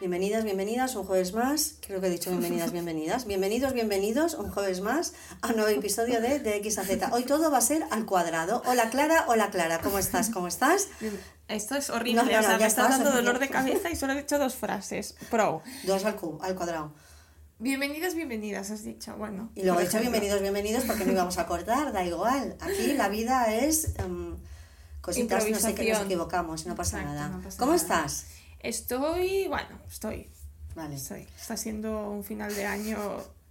Bienvenidas, bienvenidas, un jueves más. Creo que he dicho bienvenidas, bienvenidas. Bienvenidos, bienvenidos, un jueves más a un nuevo episodio de, de X a Z. Hoy todo va a ser al cuadrado. Hola Clara, hola Clara, ¿cómo estás? ¿Cómo estás? Esto es horrible, No, no, o sea, me está estás, dando dolor de cabeza y solo he dicho dos frases. Pro. Dos al, cu- al cuadrado. Bienvenidas, bienvenidas, has dicho. Bueno. Y luego he dicho bienvenidos, bienvenidos porque no íbamos a cortar, da igual. Aquí la vida es em, cositas, no sé que nos equivocamos, no pasa Exacto, nada. pasa ¿Cómo nada. estás? Estoy, bueno, estoy. Vale. estoy. Está siendo un final de año.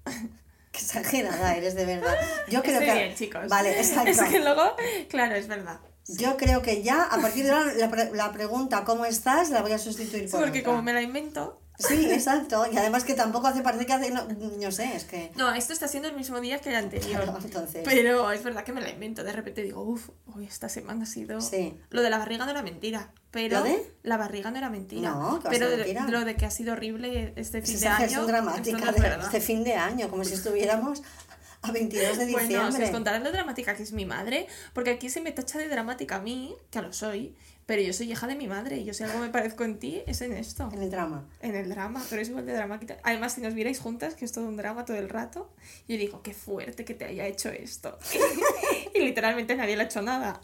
Qué exagerada eres, de verdad. Yo creo Estoy que... bien, chicos. Vale, exacto. Es que luego, claro, es verdad. Yo creo que ya, a partir de ahora, la, pre- la pregunta ¿cómo estás? la voy a sustituir Sí, por porque otra. como me la invento. Sí, exacto. Y además que tampoco hace, parece que hace, no, no sé, es que... No, esto está siendo el mismo día que el anterior. Claro, entonces... Pero es verdad que me la invento. De repente digo, uff, hoy esta semana ha sido. Sí. Lo de la barriga no era mentira. Pero ¿Lo de? la barriga no era mentira. No, que pero de- mentira. lo de que ha sido horrible este fin de año. dramática es de este fin de año, como si estuviéramos a 22 de diciembre. Bueno, si os contaré lo dramática que es mi madre, porque aquí se me tacha de dramática a mí, que lo soy, pero yo soy hija de mi madre y yo si algo me parezco en ti es en esto, En el drama. en el drama, pero es igual de dramática. Además, si nos vierais juntas, que es todo un drama todo el rato, yo digo, qué fuerte que te haya hecho esto. y literalmente nadie le ha hecho nada.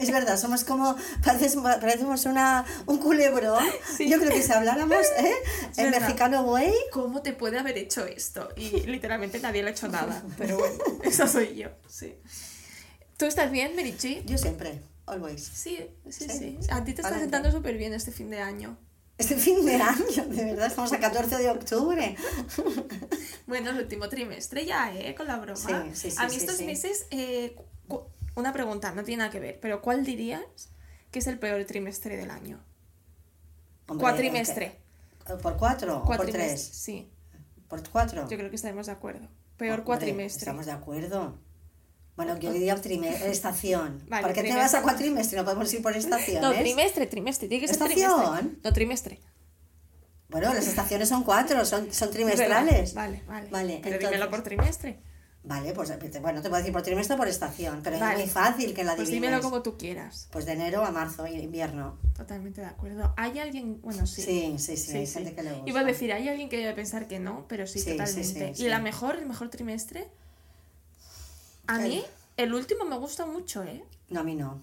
Es verdad, somos como, parecemos, parecemos una, un culebrón. Sí. Yo creo que si habláramos ¿eh? en verdad. mexicano way, ¿Cómo te puede haber hecho esto? Y literalmente nadie le ha hecho nada, pero bueno, esa soy yo, sí. ¿Tú estás bien, Merichi? yo siempre, always. Sí, sí, Sí. sí. A ti te está sentando súper bien este fin de año. Este fin de año, de verdad, estamos a 14 de octubre. Bueno, el último trimestre ya, ¿eh? Con la broma. Sí, sí, sí, A mí estos meses, eh, una pregunta, no tiene nada que ver, pero ¿cuál dirías que es el peor trimestre del año? Hombre, Cuatrimestre. ¿Por cuatro por tres? Sí, ¿Por cuatro? yo creo que estaremos de acuerdo. Peor Hombre, cuatrimestre. Estamos de acuerdo. Bueno, yo diría estación. Vale, ¿Por qué te vas a cuatrimestre? No podemos ir por estaciones. No, trimestre, trimestre, tiene que ser ¿Estación? trimestre. No, trimestre. Bueno, las estaciones son cuatro, son, son trimestrales. Vale, vale. Vale, pero entonces- dímelo por trimestre. Vale, pues bueno, te puedo decir por trimestre o por estación, pero Vale. es muy fácil que la Pues adivines. dímelo como tú quieras. Pues de enero a marzo, invierno. Totalmente de acuerdo. ¿Hay alguien? Bueno, sí. Sí, sí, sí, hay gente que le gusta. Iba a decir, hay alguien que debe pensar que no, pero sí, Sí, sí, totalmente. sí, ¿Y la sí. mejor, el mejor trimestre? A ¿Qué? mí, el último me gusta mucho, ¿eh? No, a mí no.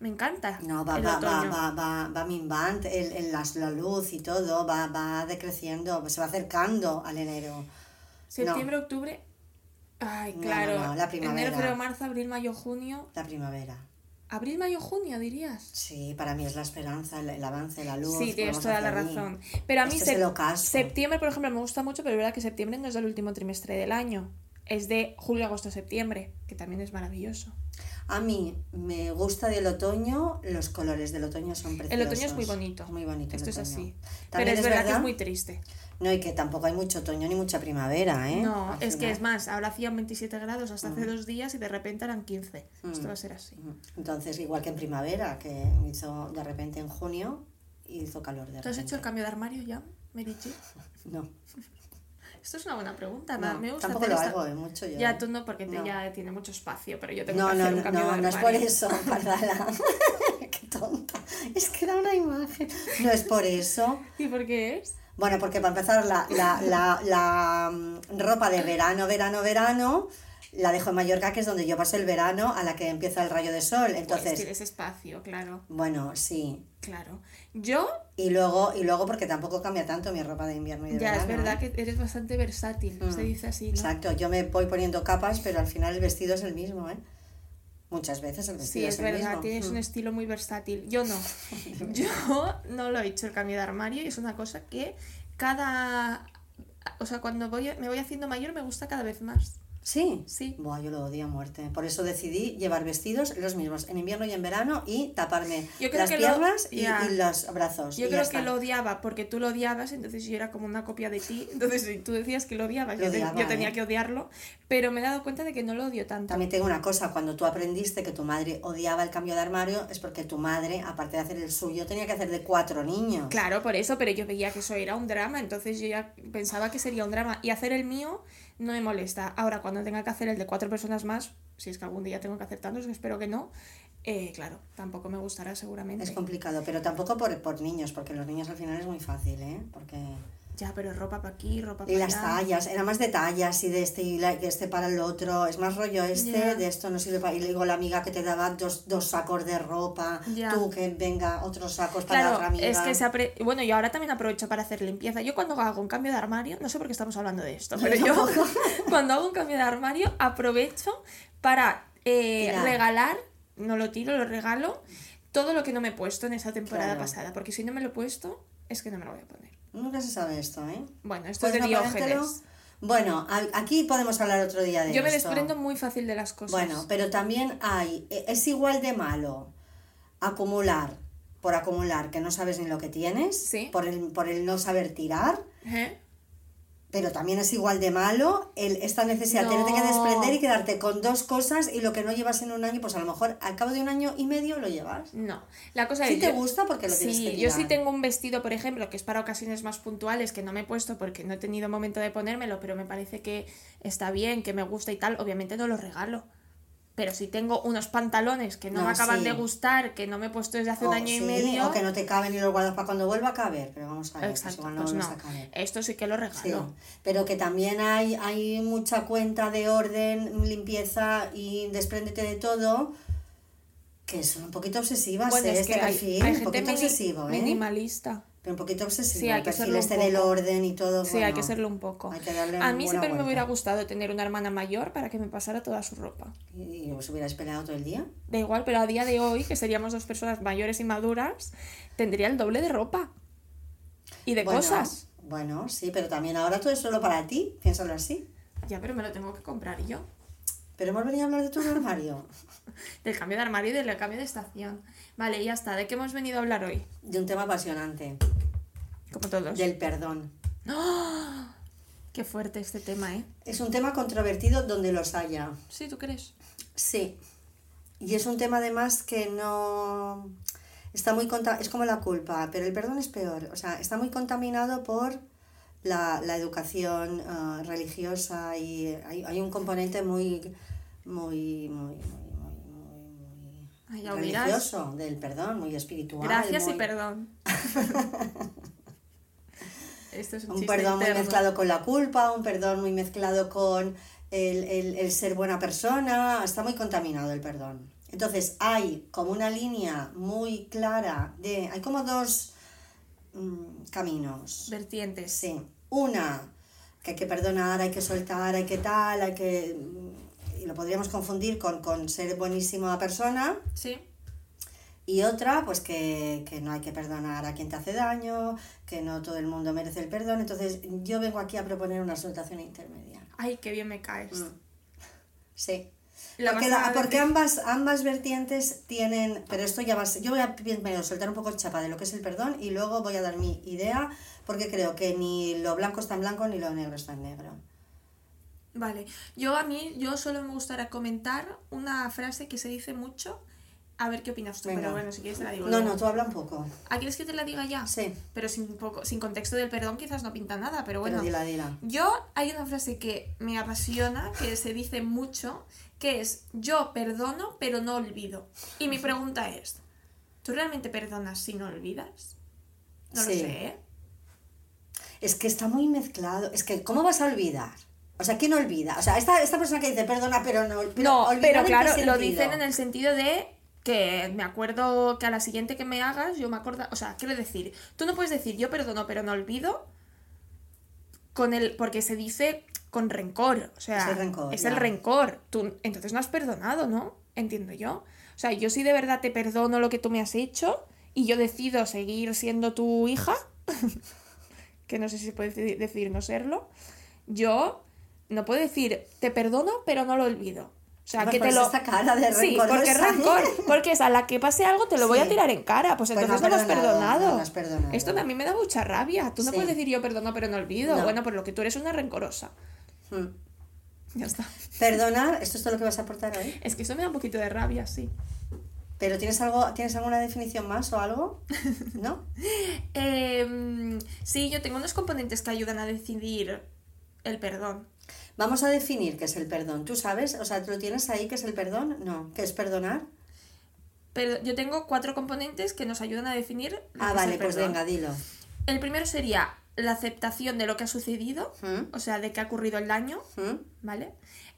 Me encanta. No, va, el va, va, va, va, va minvant, el, el- las- la luz y todo, va, va decreciendo, se va acercando al enero. Septiembre, octubre. Ay, No, claro. no, no, la primavera. Enero, febrero, marzo, abril, mayo, junio. La primavera. Abril, mayo, junio, dirías. Sí, para mí es la esperanza, el, el avance, la luz. Sí, tienes toda la razón. Pero a mí Este el ocaso. septiembre, por ejemplo, me gusta mucho, pero es verdad que septiembre no es del último trimestre del año. Es de julio, agosto, septiembre, que también es maravilloso. A mí me gusta del otoño, los colores del otoño son El preciosos. otoño es muy bonito. Muy bonito. el Esto es otoño. así. Pero es, verdad, que es muy triste. No, y que tampoco hay mucho otoño ni mucha primavera, ¿eh? No, Al es que es más, ahora hacían 27 grados hasta hace dos días y de repente eran 15. Esto va a ser así. Ujú. Entonces, igual que en primavera, que hizo de repente en junio, hizo calor de ¿Tú has repente. hecho el cambio de armario ya, Merichi? No, Esto es una buena pregunta, no, me gusta tampoco lo esta- hago, ¿eh? mucho yo. Ya ¿eh? tú no, porque te- No. ya tiene mucho espacio, pero yo tengo No, que no, hacer un no, cambio no, de no es por eso, Pardala. Qué tonta. Es que da una imagen. No es por eso. ¿Y por qué es? Bueno, porque para empezar, la, la, la, la, mm, ropa de verano, verano, verano, la dejo en Mallorca, que es donde yo paso el verano, a la que empieza el rayo de sol. pues Entonces, tienes espacio, claro, bueno, sí. claro. Yo, Y luego, y luego porque tampoco cambia tanto mi ropa de invierno y de ya verano. es verdad ¿eh? que eres bastante versátil, Mm, se dice así, ¿no? Exacto, yo me voy poniendo capas, pero al final el vestido es el mismo, ¿eh? Muchas veces el Sí, vestido es es, el verdad, mismo. tienes Mm. un estilo muy versátil. Yo no. Yo no lo he hecho el cambio de armario y es una cosa que cada... O sea, cuando voy, me voy haciendo mayor me gusta cada vez más. Sí. Sí. Buah, yo lo odio a muerte. Por eso decidí llevar vestidos los mismos en invierno y en verano y taparme las lo- piernas y, los brazos. Yo creo que lo odiaba porque tú lo odiabas, entonces yo era como una copia de ti. Entonces tú decías que lo odiabas, Lo yo, te- odiaba, yo tenía ¿eh? que odiarlo, pero me he dado cuenta de que no lo odio tanto. También tengo una cosa, cuando tú aprendiste que tu madre odiaba el cambio de armario, es porque tu madre, aparte de hacer el suyo, tenía que hacer de cuatro niños. Claro, por eso, pero yo veía que eso era un drama, entonces yo ya pensaba que sería un drama. Y hacer el mío no me molesta. Ahora, cuando tenga que hacer el de cuatro personas más, si es que algún día tengo que hacer tantos, espero que no, eh, claro, tampoco me gustará seguramente. Es complicado, pero tampoco por, por niños, porque los niños al final es muy fácil, ¿eh? Porque... Ya, pero ropa para aquí, ropa para Y las allá. tallas, era más de tallas y de este y de este para el otro. Es más rollo este, de esto no sirve para. Y luego la amiga que te daba dos, dos sacos de ropa, tú que venga otros sacos para la Claro, otra amiga. es que se apre... Bueno, yo ahora también aprovecho para hacer limpieza. Yo cuando hago un cambio de armario, no sé por qué estamos hablando de esto, pero yo cuando hago un cambio de armario aprovecho para eh, regalar, no lo tiro, lo regalo, todo lo que no me he puesto en esa temporada Claro. pasada, porque si no me lo he puesto, es que no me lo voy a poner. Nunca se sabe esto, ¿eh? Bueno, esto es ¿Puedes de? Diógenes. Bueno, aquí podemos hablar otro día de Yo me desprendo muy fácil de las cosas. Bueno, pero también hay, e- es igual de malo acumular por acumular que no sabes ni lo que tienes, Sí. por, el, por el no saber tirar, ¿Eh? Pero también es igual de malo el, esta necesidad de No. tenerte que desprender y quedarte con dos cosas y lo que no llevas en un año, pues a lo mejor al cabo de un año y medio lo llevas. No, la cosa Sí es... te yo- gusta porque lo tienes Sí, que yo sí tengo un vestido, por ejemplo, que es para ocasiones más puntuales, que no me he puesto porque no he tenido momento de ponérmelo, pero me parece que está bien, que me gusta y tal, obviamente no lo regalo. Pero si tengo unos pantalones que no, No, me acaban sí. de gustar, que no me he puesto desde hace O, un año y sí, medio... o que no te caben y los guardas para cuando vuelva a caber, pero vamos a ver, pues Exacto, igual no pues no. a caber. Esto sí que lo Sí, regalo. pero que también hay, hay mucha cuenta de orden, limpieza y despréndete de todo, que son un poquito obsesivas, Bueno, ¿eh? es este que hay, perfil, hay un gente poquito mini- obsesivo, ¿eh? minimalista. Pero un poquito obsesivo, Sí, hay que un este del orden y todo. Sí, hay que serlo un poco. hay que darle A mí siempre me hubiera gustado tener una hermana mayor para que me pasara toda su ropa. ¿Y os hubierais peleado todo el día? Da igual, pero a día de hoy, que seríamos dos personas mayores y maduras, tendría el doble de ropa. Y de Bueno, cosas. Bueno, sí, pero también ahora todo es solo para ti, piénsalo así. Ya, pero me lo tengo que comprar yo. Pero hemos venido a hablar de tu armario, Del cambio de armario y del cambio de estación. Vale, ya está. ¿De qué hemos venido a hablar hoy? de un tema apasionante, Como todos. del perdón. Qué fuerte este tema, ¿eh? Es un tema controvertido donde los haya. Sí, ¿tú crees? Sí. Y es un tema además que no está muy conta- es como la culpa, pero el perdón es peor. O sea, está muy contaminado por la, la educación ah, religiosa y hay, hay un componente muy muy muy muy muy, muy, religioso del perdón, muy espiritual. Gracias y perdón. Esto es un, perdón muy mezclado con la culpa, un perdón muy mezclado con el, el- el ser buena persona, está muy contaminado el perdón. Entonces hay como una línea muy clara de, hay como dos mm, caminos. Vertientes. Sí, una, que hay que perdonar, hay que soltar, hay que tal, hay que... Y lo podríamos confundir con, con ser buenísima persona. Sí. Y otra, pues que, que no hay que perdonar a quien te hace daño, que no todo el mundo merece el perdón. Entonces, yo vengo aquí a proponer una situación intermedia. Ay, qué bien me caes. Mm. Sí. La porque la- ambas, ambas vertientes tienen. Pero esto ya va a ser- Yo voy a primero soltar un poco chapa de lo que es el perdón y luego voy a dar mi idea, porque creo que ni lo blanco está en blanco ni lo negro está en negro. Vale, yo a mí, yo solo me gustaría comentar una frase que se dice mucho. A ver qué opinas tú, Venga. pero bueno, si quieres te la digo. No, luego. no, tú habla un poco. ¿Ah, quieres que te la diga ya? Sí, Pero sin, poco, sin contexto del perdón quizás no pinta nada, pero bueno. bueno. dila, dila. Yo hay una frase que me apasiona, que se dice mucho, que es yo perdono pero no olvido. Y mi pregunta es, ¿tú realmente perdonas si no olvidas? No Sí. lo sé, ¿eh? Es que está muy mezclado. Es que, ¿cómo vas a olvidar? O sea, ¿quién olvida? O sea, esta, esta persona que dice perdona, pero no pero no, ¿olvidar pero claro, lo dicen en el sentido de que me acuerdo que a la siguiente que me hagas, yo me acuerdo, o sea, quiero decir, tú no puedes decir yo perdono pero no olvido con el porque se dice con rencor, o sea, Es el rencor, es ya. el rencor. Tú entonces no has perdonado, ¿no? Entiendo yo. O sea, yo si de verdad te perdono lo que tú me has hecho y yo decido seguir siendo tu hija, que no sé si se puede deci- decidir no serlo, yo no puedo decir te perdono pero no lo olvido. O sea, Pues que te lo... esta cara de Sí, rencorosa. porque rencor. Porque es a la que pase algo te lo voy a Sí. tirar en cara. Pues Pues entonces no no, has no has perdonado. Esto a mí me da mucha rabia. Tú no Sí. puedes decir yo perdono pero no olvido. No. Bueno, por lo que tú eres una rencorosa. Hmm. Ya está. Perdonar, esto es todo lo que vas a aportar hoy. Es que eso me da un poquito de rabia, sí. ¿Pero tienes algo, tienes alguna definición más o algo? ¿No? Em, sí, yo tengo unos componentes que ayudan a decidir el perdón. Vamos a definir qué es el perdón. ¿Tú sabes? O sea, ¿tú lo tienes ahí qué es el perdón? No. ¿Qué es perdonar? Pero yo tengo cuatro componentes que nos ayudan a definir. lo Ah, que es vale, el pues perdón. venga, dilo. El primero sería la aceptación de lo que ha sucedido, ¿Mm? o sea, de que ha ocurrido el daño, ¿Mm? ¿vale?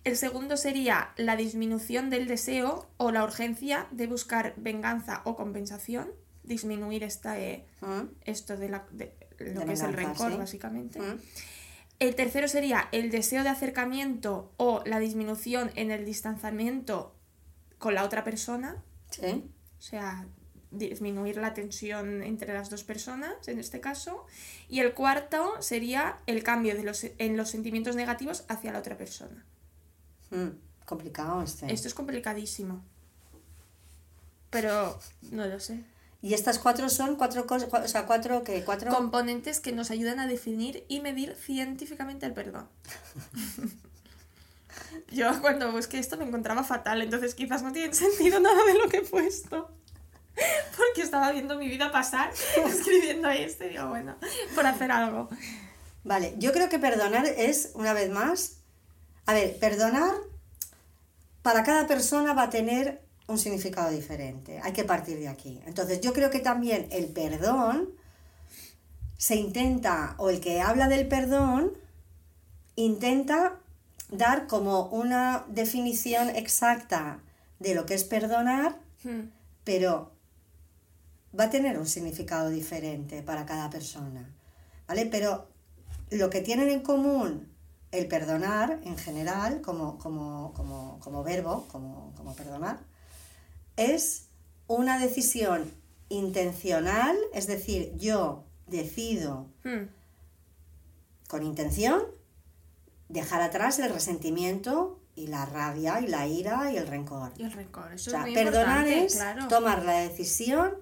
El segundo sería la disminución del deseo o la urgencia de buscar venganza o compensación, disminuir esta, eh, ¿Mm? esto de, la, de lo De que es el rencor, sí. básicamente. El tercero sería el deseo de acercamiento o la disminución en el distanciamiento con la otra persona, ¿Sí? o sea, disminuir la tensión entre las dos personas en este caso. Y el cuarto sería el cambio de los, en los sentimientos negativos hacia la otra persona. ¿Mm? Complicado este. Esto es complicadísimo. Pero no lo sé. Y estas cuatro son cuatro cosas, o sea, cuatro que cuatro Componentes que nos ayudan a definir y medir científicamente el perdón. Yo cuando busqué esto me encontraba fatal, entonces quizás no tiene sentido nada de lo que he puesto. Porque estaba viendo mi vida pasar escribiendo esto y digo, bueno, por hacer algo. Vale, yo creo que perdonar es, una vez más, a ver, perdonar para cada persona va a tener un significado diferente. Hay que partir de aquí. Entonces, yo creo que también el perdón se intenta, o el que habla del perdón, intenta dar como una definición exacta de lo que es perdonar, Hmm. pero va a tener un significado diferente para cada persona, ¿vale? Pero lo que tienen en común el perdonar en general, como, como, como, como verbo, como, como perdonar, es una decisión intencional, es decir, yo decido Hmm. con intención dejar atrás el resentimiento y la rabia y la ira y el rencor. Y el rencor, eso O sea, es muy perdonar es claro. tomar la decisión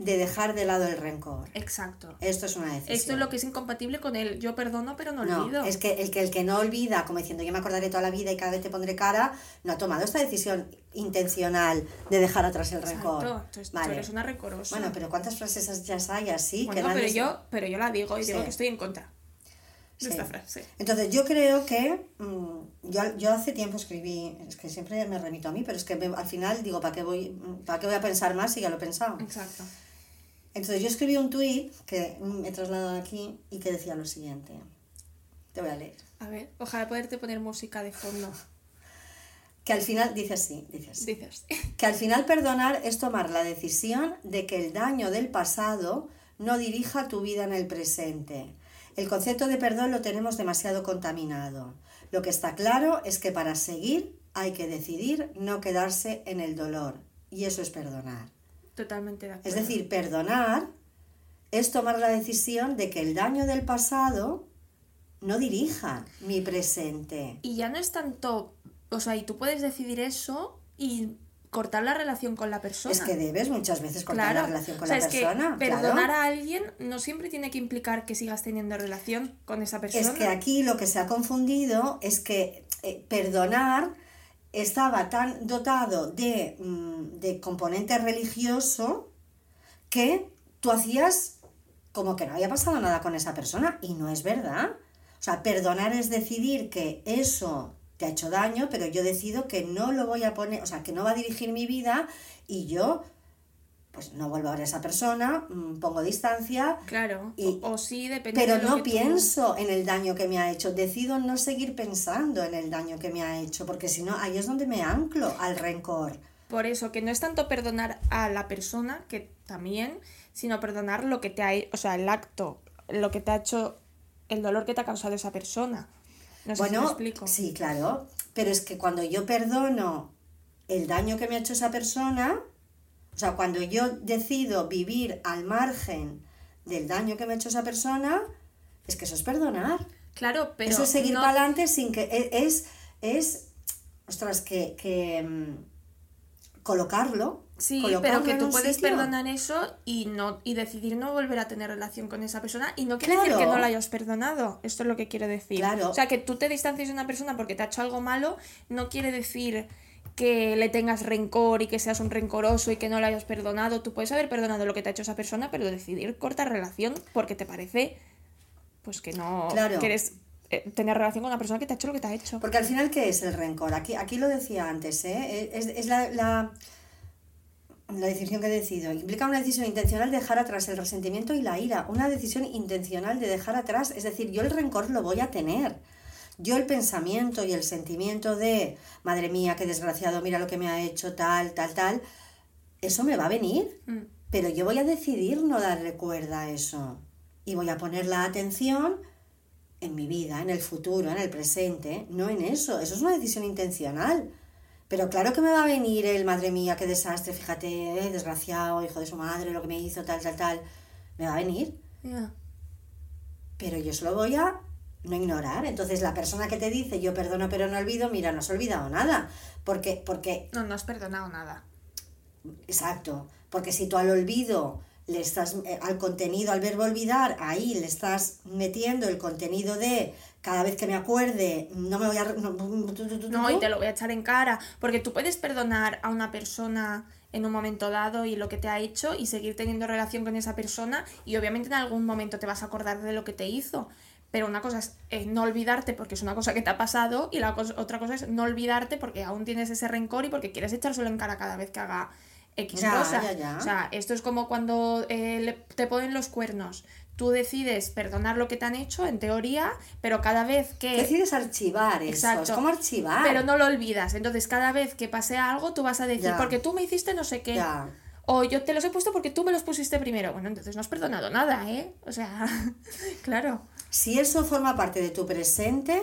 de dejar de lado el rencor. Exacto. Esto es una decisión. Esto es lo que es incompatible con el yo perdono pero no No, olvido. es que el, que el que no olvida, como diciendo yo me acordaré toda la vida y cada vez te pondré cara, no ha tomado esta decisión intencional de dejar atrás el rencor. Exacto. Entonces tú Vale. eres una rencorosa. Bueno, pero ¿cuántas frases ya hay así? que Bueno, nadie pero yo, pero yo la digo y digo que estoy en contra Sí. esta frase. Entonces yo creo que mm, yo, yo hace tiempo escribí, es que siempre me remito a mí, pero es que me- al final digo, ¿para qué, voy, ¿para qué voy a pensar más si ya lo he pensado? Exacto. Entonces yo escribí un tuit que mm, he trasladado aquí y que decía lo siguiente. Te voy a leer. A ver, ojalá poderte poner música de fondo. Que al final, dice así, dice así. Dices. Que al final perdonar es tomar la decisión de que el daño del pasado no dirija tu vida en el presente. El concepto de perdón lo tenemos demasiado contaminado. Lo que está claro es que para seguir hay que decidir no quedarse en el dolor. Y eso es perdonar. Totalmente de acuerdo. Es decir, perdonar es tomar la decisión de que el daño del pasado no dirija mi presente. Y ya no es tanto. O sea, y tú puedes decidir eso y cortar la relación con la persona. Es que debes muchas veces cortar Claro. la relación con o sea, la es persona. Que claro. perdonar a alguien no siempre tiene que implicar que sigas teniendo relación con esa persona. Es que aquí lo que se ha confundido es que eh, perdonar estaba tan dotado de, mm, de componente religioso que tú hacías como que no había pasado nada con esa persona y no es verdad. O sea, perdonar es decidir que eso te ha hecho daño, pero yo decido que no lo voy a poner, o sea, que no va a dirigir mi vida y yo pues no vuelvo a ver a esa persona, mm, pongo distancia, Claro. Y- o, o sí, depende pero de lo no que tú- pienso en el daño que me ha hecho. Decido no seguir pensando en el daño que me ha hecho, porque si no, ahí es donde me anclo al rencor. Por eso, que no es tanto perdonar a la persona, que también, sino perdonar lo que te ha he- o sea, el acto, lo que te ha hecho, el dolor que te ha causado esa persona. No sé si me bueno, explico. sí, claro, pero es que cuando yo perdono el daño que me ha hecho esa persona, o sea, cuando yo decido vivir al margen del daño que me ha hecho esa persona, es que eso es perdonar. Claro, pero eso es seguir no- para adelante sin que e- es es ostras que, que mm, colocarlo Sí, colocarlo pero que tú puedes sitio. perdonar eso y no y decidir no volver a tener relación con esa persona y no quiere decir que no la hayas perdonado. Esto es lo que quiero decir. Claro. O sea, que tú te distancies de una persona porque te ha hecho algo malo no quiere decir que le tengas rencor y que seas un rencoroso y que no la hayas perdonado. Tú puedes haber perdonado lo que te ha hecho esa persona, pero decidir cortar relación porque te parece pues que no Claro. quieres eh, tener relación con una persona que te ha hecho lo que te ha hecho. Porque al final, ¿qué es el rencor? Aquí, aquí lo decía antes, ¿eh? Es, es la, la- la decisión que decido. Implica una decisión intencional de dejar atrás el resentimiento y la ira. Una decisión intencional de dejar atrás. Es decir, yo el rencor lo voy a tener. Yo el pensamiento y el sentimiento de, madre mía, qué desgraciado, mira lo que me ha hecho, tal, tal, tal, eso me va a venir. Mm. Pero yo voy a decidir no darle cuerda a eso. Y voy a poner la atención en mi vida, en el futuro, en el presente, no en eso. Eso es una decisión intencional. Pero claro que me va a venir el, madre mía, qué desastre, fíjate, eh, desgraciado, hijo de su madre, lo que me hizo, tal, tal, tal. Me va a venir. Ya. Pero yo se lo voy a no ignorar. Entonces la persona que te dice yo perdono pero no olvido, mira, no has olvidado nada. Porque, porque, No, no has perdonado nada. exacto, porque si tú al olvido le estás, eh, al contenido, al verbo olvidar, ahí le estás metiendo el contenido de cada vez que me acuerde, no me voy a... No, No, y te lo voy a echar en cara. Porque tú puedes perdonar a una persona en un momento dado y lo que te ha hecho y seguir teniendo relación con esa persona y obviamente en algún momento te vas a acordar de lo que te hizo. Pero una cosa es eh, no olvidarte porque es una cosa que te ha pasado y la cos- otra cosa es no olvidarte porque aún tienes ese rencor y porque quieres echárselo en cara cada vez que haga X Ya, cosa. ya, ya. O sea, esto es como cuando eh, le- te ponen los cuernos. Tú decides perdonar lo que te han hecho, en teoría, pero cada vez que... Decides archivar eso, Exacto. es como archivar. Pero no lo olvidas. Entonces, cada vez que pase algo, tú vas a decir, porque tú me hiciste no sé qué. O yo te los he puesto porque tú me los pusiste primero. Bueno, entonces no has perdonado nada, ¿eh? O sea, claro, Si eso forma parte de tu presente,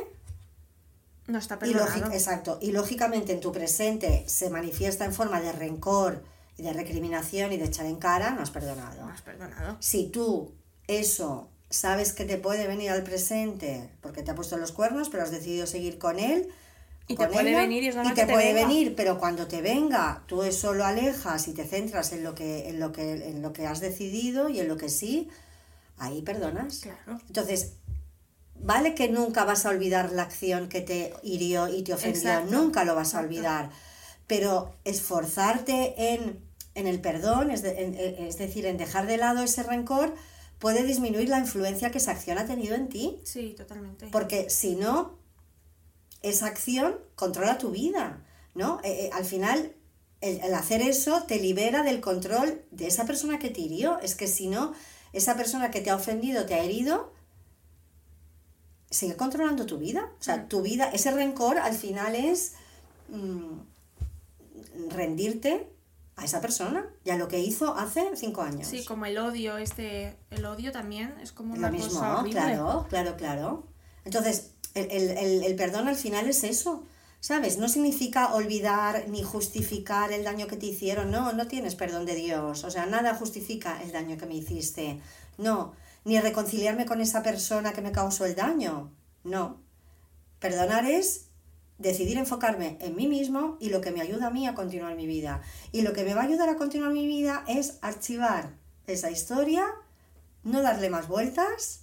no está perdonado. exacto, y lógicamente en tu presente se manifiesta en forma de rencor y de recriminación y de echar en cara, no has perdonado. No has perdonado. Si tú eso sabes que te puede venir al presente porque te ha puesto los cuernos, pero has decidido seguir con él, Y te puede ella, venir y es normal te que te puede venga. venir, pero cuando te venga, tú eso lo alejas y te centras en lo que, en lo que, en lo que has decidido y en lo que sí, ahí perdonas. Claro. Entonces, vale que nunca vas a olvidar la acción que te hirió y te ofendió, Exacto. nunca lo vas a Exacto. olvidar, pero esforzarte en, en el perdón, es, de- en- en- es decir, en dejar de lado ese rencor, puede disminuir la influencia que esa acción ha tenido en ti, Sí, totalmente. porque si no, esa acción controla tu vida, ¿no? Eh, eh, al final, el, el hacer eso te libera del control de esa persona que te hirió. Es que si no, esa persona que te ha ofendido, te ha herido, sigue controlando tu vida. O sea, tu vida, ese rencor al final es mm, rendirte a esa persona y a lo que hizo hace cinco años. Sí, como el odio, este, el odio también es como una lo mismo, cosa horrible. claro, claro, claro. Entonces, el, el- el- perdón al final es eso, ¿sabes? No significa olvidar ni justificar el daño que te hicieron, no, no tienes perdón de Dios, o sea, nada justifica el daño que me hiciste, no, ni reconciliarme con esa persona que me causó el daño, no. Perdonar es decidir enfocarme en mí mismo y lo que me ayuda a mí a continuar mi vida. Y lo que me va a ayudar a continuar mi vida es archivar esa historia, no darle más vueltas,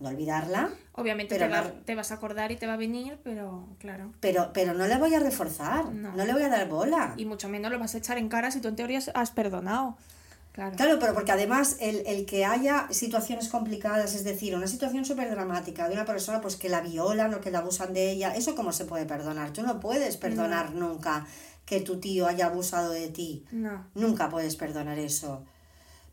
no olvidarla, Obviamente Pero te, va- no- te vas a acordar y te va a venir, pero claro. pero, pero no le voy a reforzar, No. no, le voy a dar bola. Y mucho menos lo vas a echar en cara si tú en teoría has perdonado. Claro. Claro, pero porque además el, el que haya situaciones complicadas, es decir, una situación súper dramática de una persona pues que la violan o que la abusan de ella, ¿eso cómo se puede perdonar? Tú no puedes perdonar nunca que tu tío haya abusado de ti. No. Nunca puedes perdonar eso.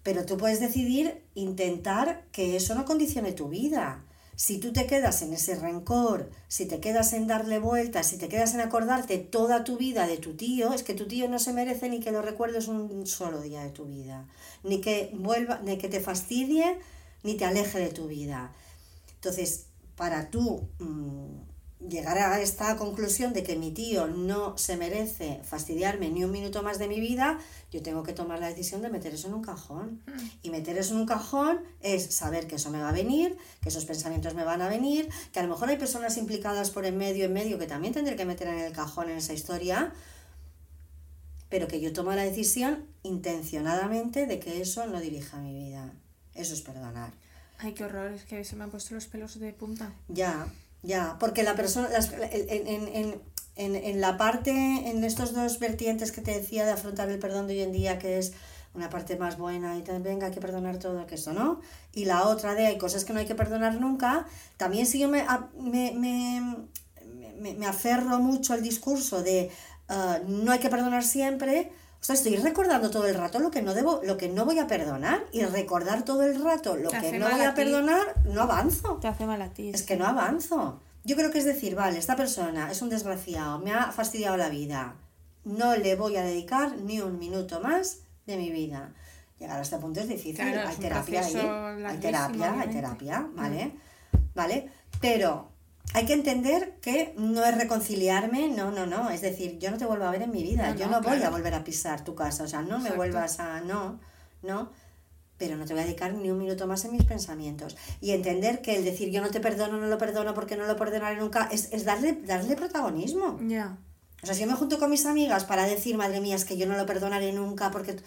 Pero tú puedes decidir intentar que eso no condicione tu vida. Si tú te quedas en ese rencor, si te quedas en darle vueltas, si te quedas en acordarte toda tu vida de tu tío, es que tu tío no se merece ni que lo recuerdes un solo día de tu vida, ni que vuelva, ni que te fastidie, ni te aleje de tu vida. Entonces, para tú mm, llegar a esta conclusión de que mi tío no se merece fastidiarme ni un minuto más de mi vida, yo tengo que tomar la decisión de meter eso en un cajón. Y meter eso en un cajón es saber que eso me va a venir, que esos pensamientos me van a venir, que a lo mejor hay personas implicadas por en medio, en medio, que también tendré que meter en el cajón en esa historia, pero que yo tomo la decisión intencionadamente de que eso no dirija mi vida. Eso es perdonar. Ay, qué horror, es que se me han puesto los pelos de punta. Ya, ya, porque la persona, las- en, en, en, en, la parte, en estos dos vertientes que te decía de afrontar el perdón de hoy en día, que es una parte más buena y tal, venga, hay que perdonar todo, que esto, ¿no? Y la otra de hay cosas que no hay que perdonar nunca, también si yo me, me, me, me, me aferro mucho al discurso de ah, no hay que perdonar siempre, O sea, estoy recordando todo el rato lo que no debo, lo que no voy a perdonar y recordar todo el rato lo Te que no voy a perdonar, no avanzo. Te hace mal a ti. Es sí. que no avanzo. Yo creo que es decir, vale, esta persona es un desgraciado, me ha fastidiado la vida. No le voy a dedicar ni un minuto más de mi vida. Llegar a este punto es difícil. Claro, hay es terapia ahí. Hay terapia, hay terapia, ¿vale? ¿Vale? Pero hay que entender que no es reconciliarme, no, no, no. Es decir, yo no te vuelvo a ver en mi vida. No, yo no, no, voy a volver a pisar tu casa. O sea, no me vuelvas a. No, no pero no te voy a dedicar ni un minuto más en mis pensamientos. Y entender que el decir yo no te perdono, no lo perdono porque no lo perdonaré nunca, es, es darle, darle protagonismo. Ya. O sea, si yo me junto con mis amigas para decir, madre mía, es que yo no lo perdonaré nunca porque...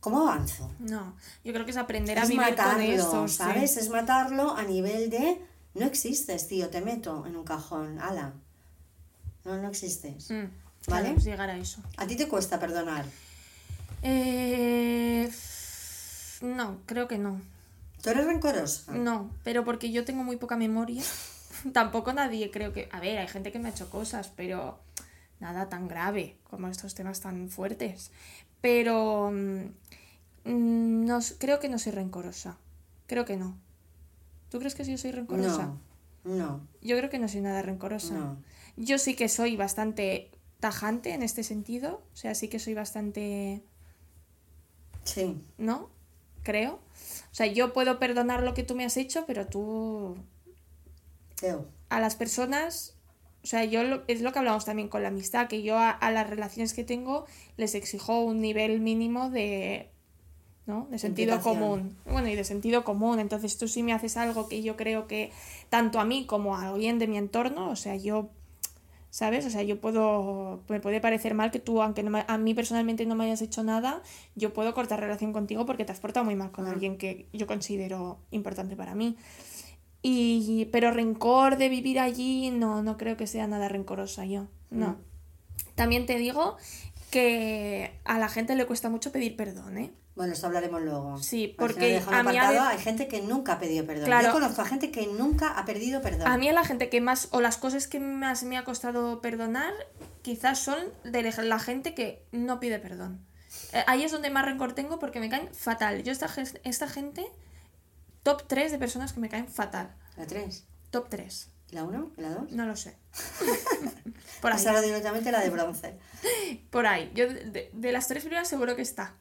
¿Cómo avanzo? No. Yo creo que es aprender a Es vivir matarlo, con sí. ¿sabes? Es matarlo a nivel de... No existes, tío, te meto en un cajón, ala. No, no existes. Mm, ¿Vale? claro, llegar a eso. A ti te cuesta perdonar. Eh, no, creo que no. ¿Tú eres rencorosa? No, pero porque yo tengo muy poca memoria. Tampoco nadie creo que... A ver, hay gente que me ha hecho cosas, pero nada tan grave como estos temas tan fuertes. Pero mm, mm, no, creo que no soy rencorosa. Creo que no. ¿Tú crees que yo soy rencorosa? No, no, Yo creo que no soy nada rencorosa. no. Yo sí que soy bastante tajante en este sentido. O sea, sí que soy bastante... Sí, ¿No? Creo. O sea, yo puedo perdonar lo que tú me has hecho, pero tú Teo. a las personas, o sea, yo lo- es lo que hablamos también con la amistad, que yo a, a las relaciones que tengo les exijo un nivel mínimo de, ¿no? De sentido común. Bueno, y de sentido común. Entonces tú si me haces algo que yo creo que tanto a mí como a alguien de mi entorno, o sea, yo, ¿sabes? O sea, yo puedo, me puede parecer mal que tú, aunque no me- a mí personalmente no me hayas hecho nada, yo puedo cortar relación contigo porque te has portado muy mal con Ah. alguien que yo considero importante para mí. Y, pero rencor de vivir allí, no, no creo que sea nada rencorosa yo. No. Mm. También te digo que a la gente le cuesta mucho pedir perdón, ¿eh? Bueno, esto hablaremos luego. Sí, porque a mí a hay gente que nunca ha pedido perdón. Claro. Yo conozco a gente que nunca ha pedido perdón. A mí la gente que más, o las cosas que más me ha costado perdonar, quizás son de la gente que no pide perdón. Eh, ahí es donde más rencor tengo porque me caen fatal. Yo esta, esta gente, top 3 de personas que me caen fatal. La 3. Top 3. ¿Y la 1? ¿Y la 2? No lo sé. Por ahí. Directamente la de bronce. Por ahí. Yo de, de- de las tres primeras seguro que está.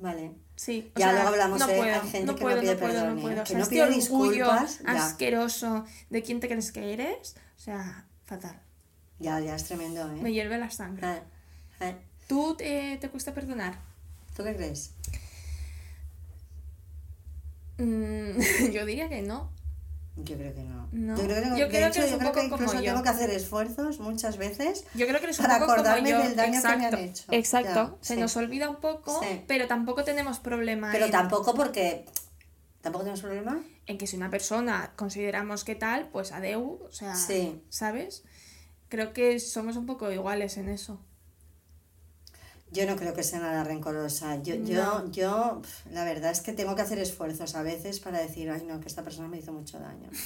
Vale. Sí. o Ya sea, luego hablamos, no eh, puedo, hay gente no que no puedo, pide no puedo, perdón, no eh, puedo. que O sea, no este pide orgullo disculpas, ya. asqueroso de quién te crees que eres, o sea, fatal. Ya, ya es tremendo, Me ¿eh? hierve la sangre. Ah, ah. ¿Tú te, te cuesta perdonar? ¿Tú qué crees? Mm, yo diría que no. Yo creo que no. No. Yo creo que, Yo creo hecho, que yo creo que incluso yo. tengo que hacer esfuerzos muchas veces Yo creo que Para acordarme del daño que me han exacto, hecho. Exacto. Ya, Se sí. nos olvida un poco, Sí. pero tampoco tenemos problema Pero en, tampoco porque... ¿Tampoco tenemos problema? en que si una persona consideramos que tal, pues adeu, o sea, Sí. ¿sabes? Creo que somos un poco iguales en eso. Yo no creo que sea nada rencorosa. Yo, yo, No. yo, la verdad es que tengo que hacer esfuerzos a veces para decir, ay no, que esta persona me hizo mucho daño.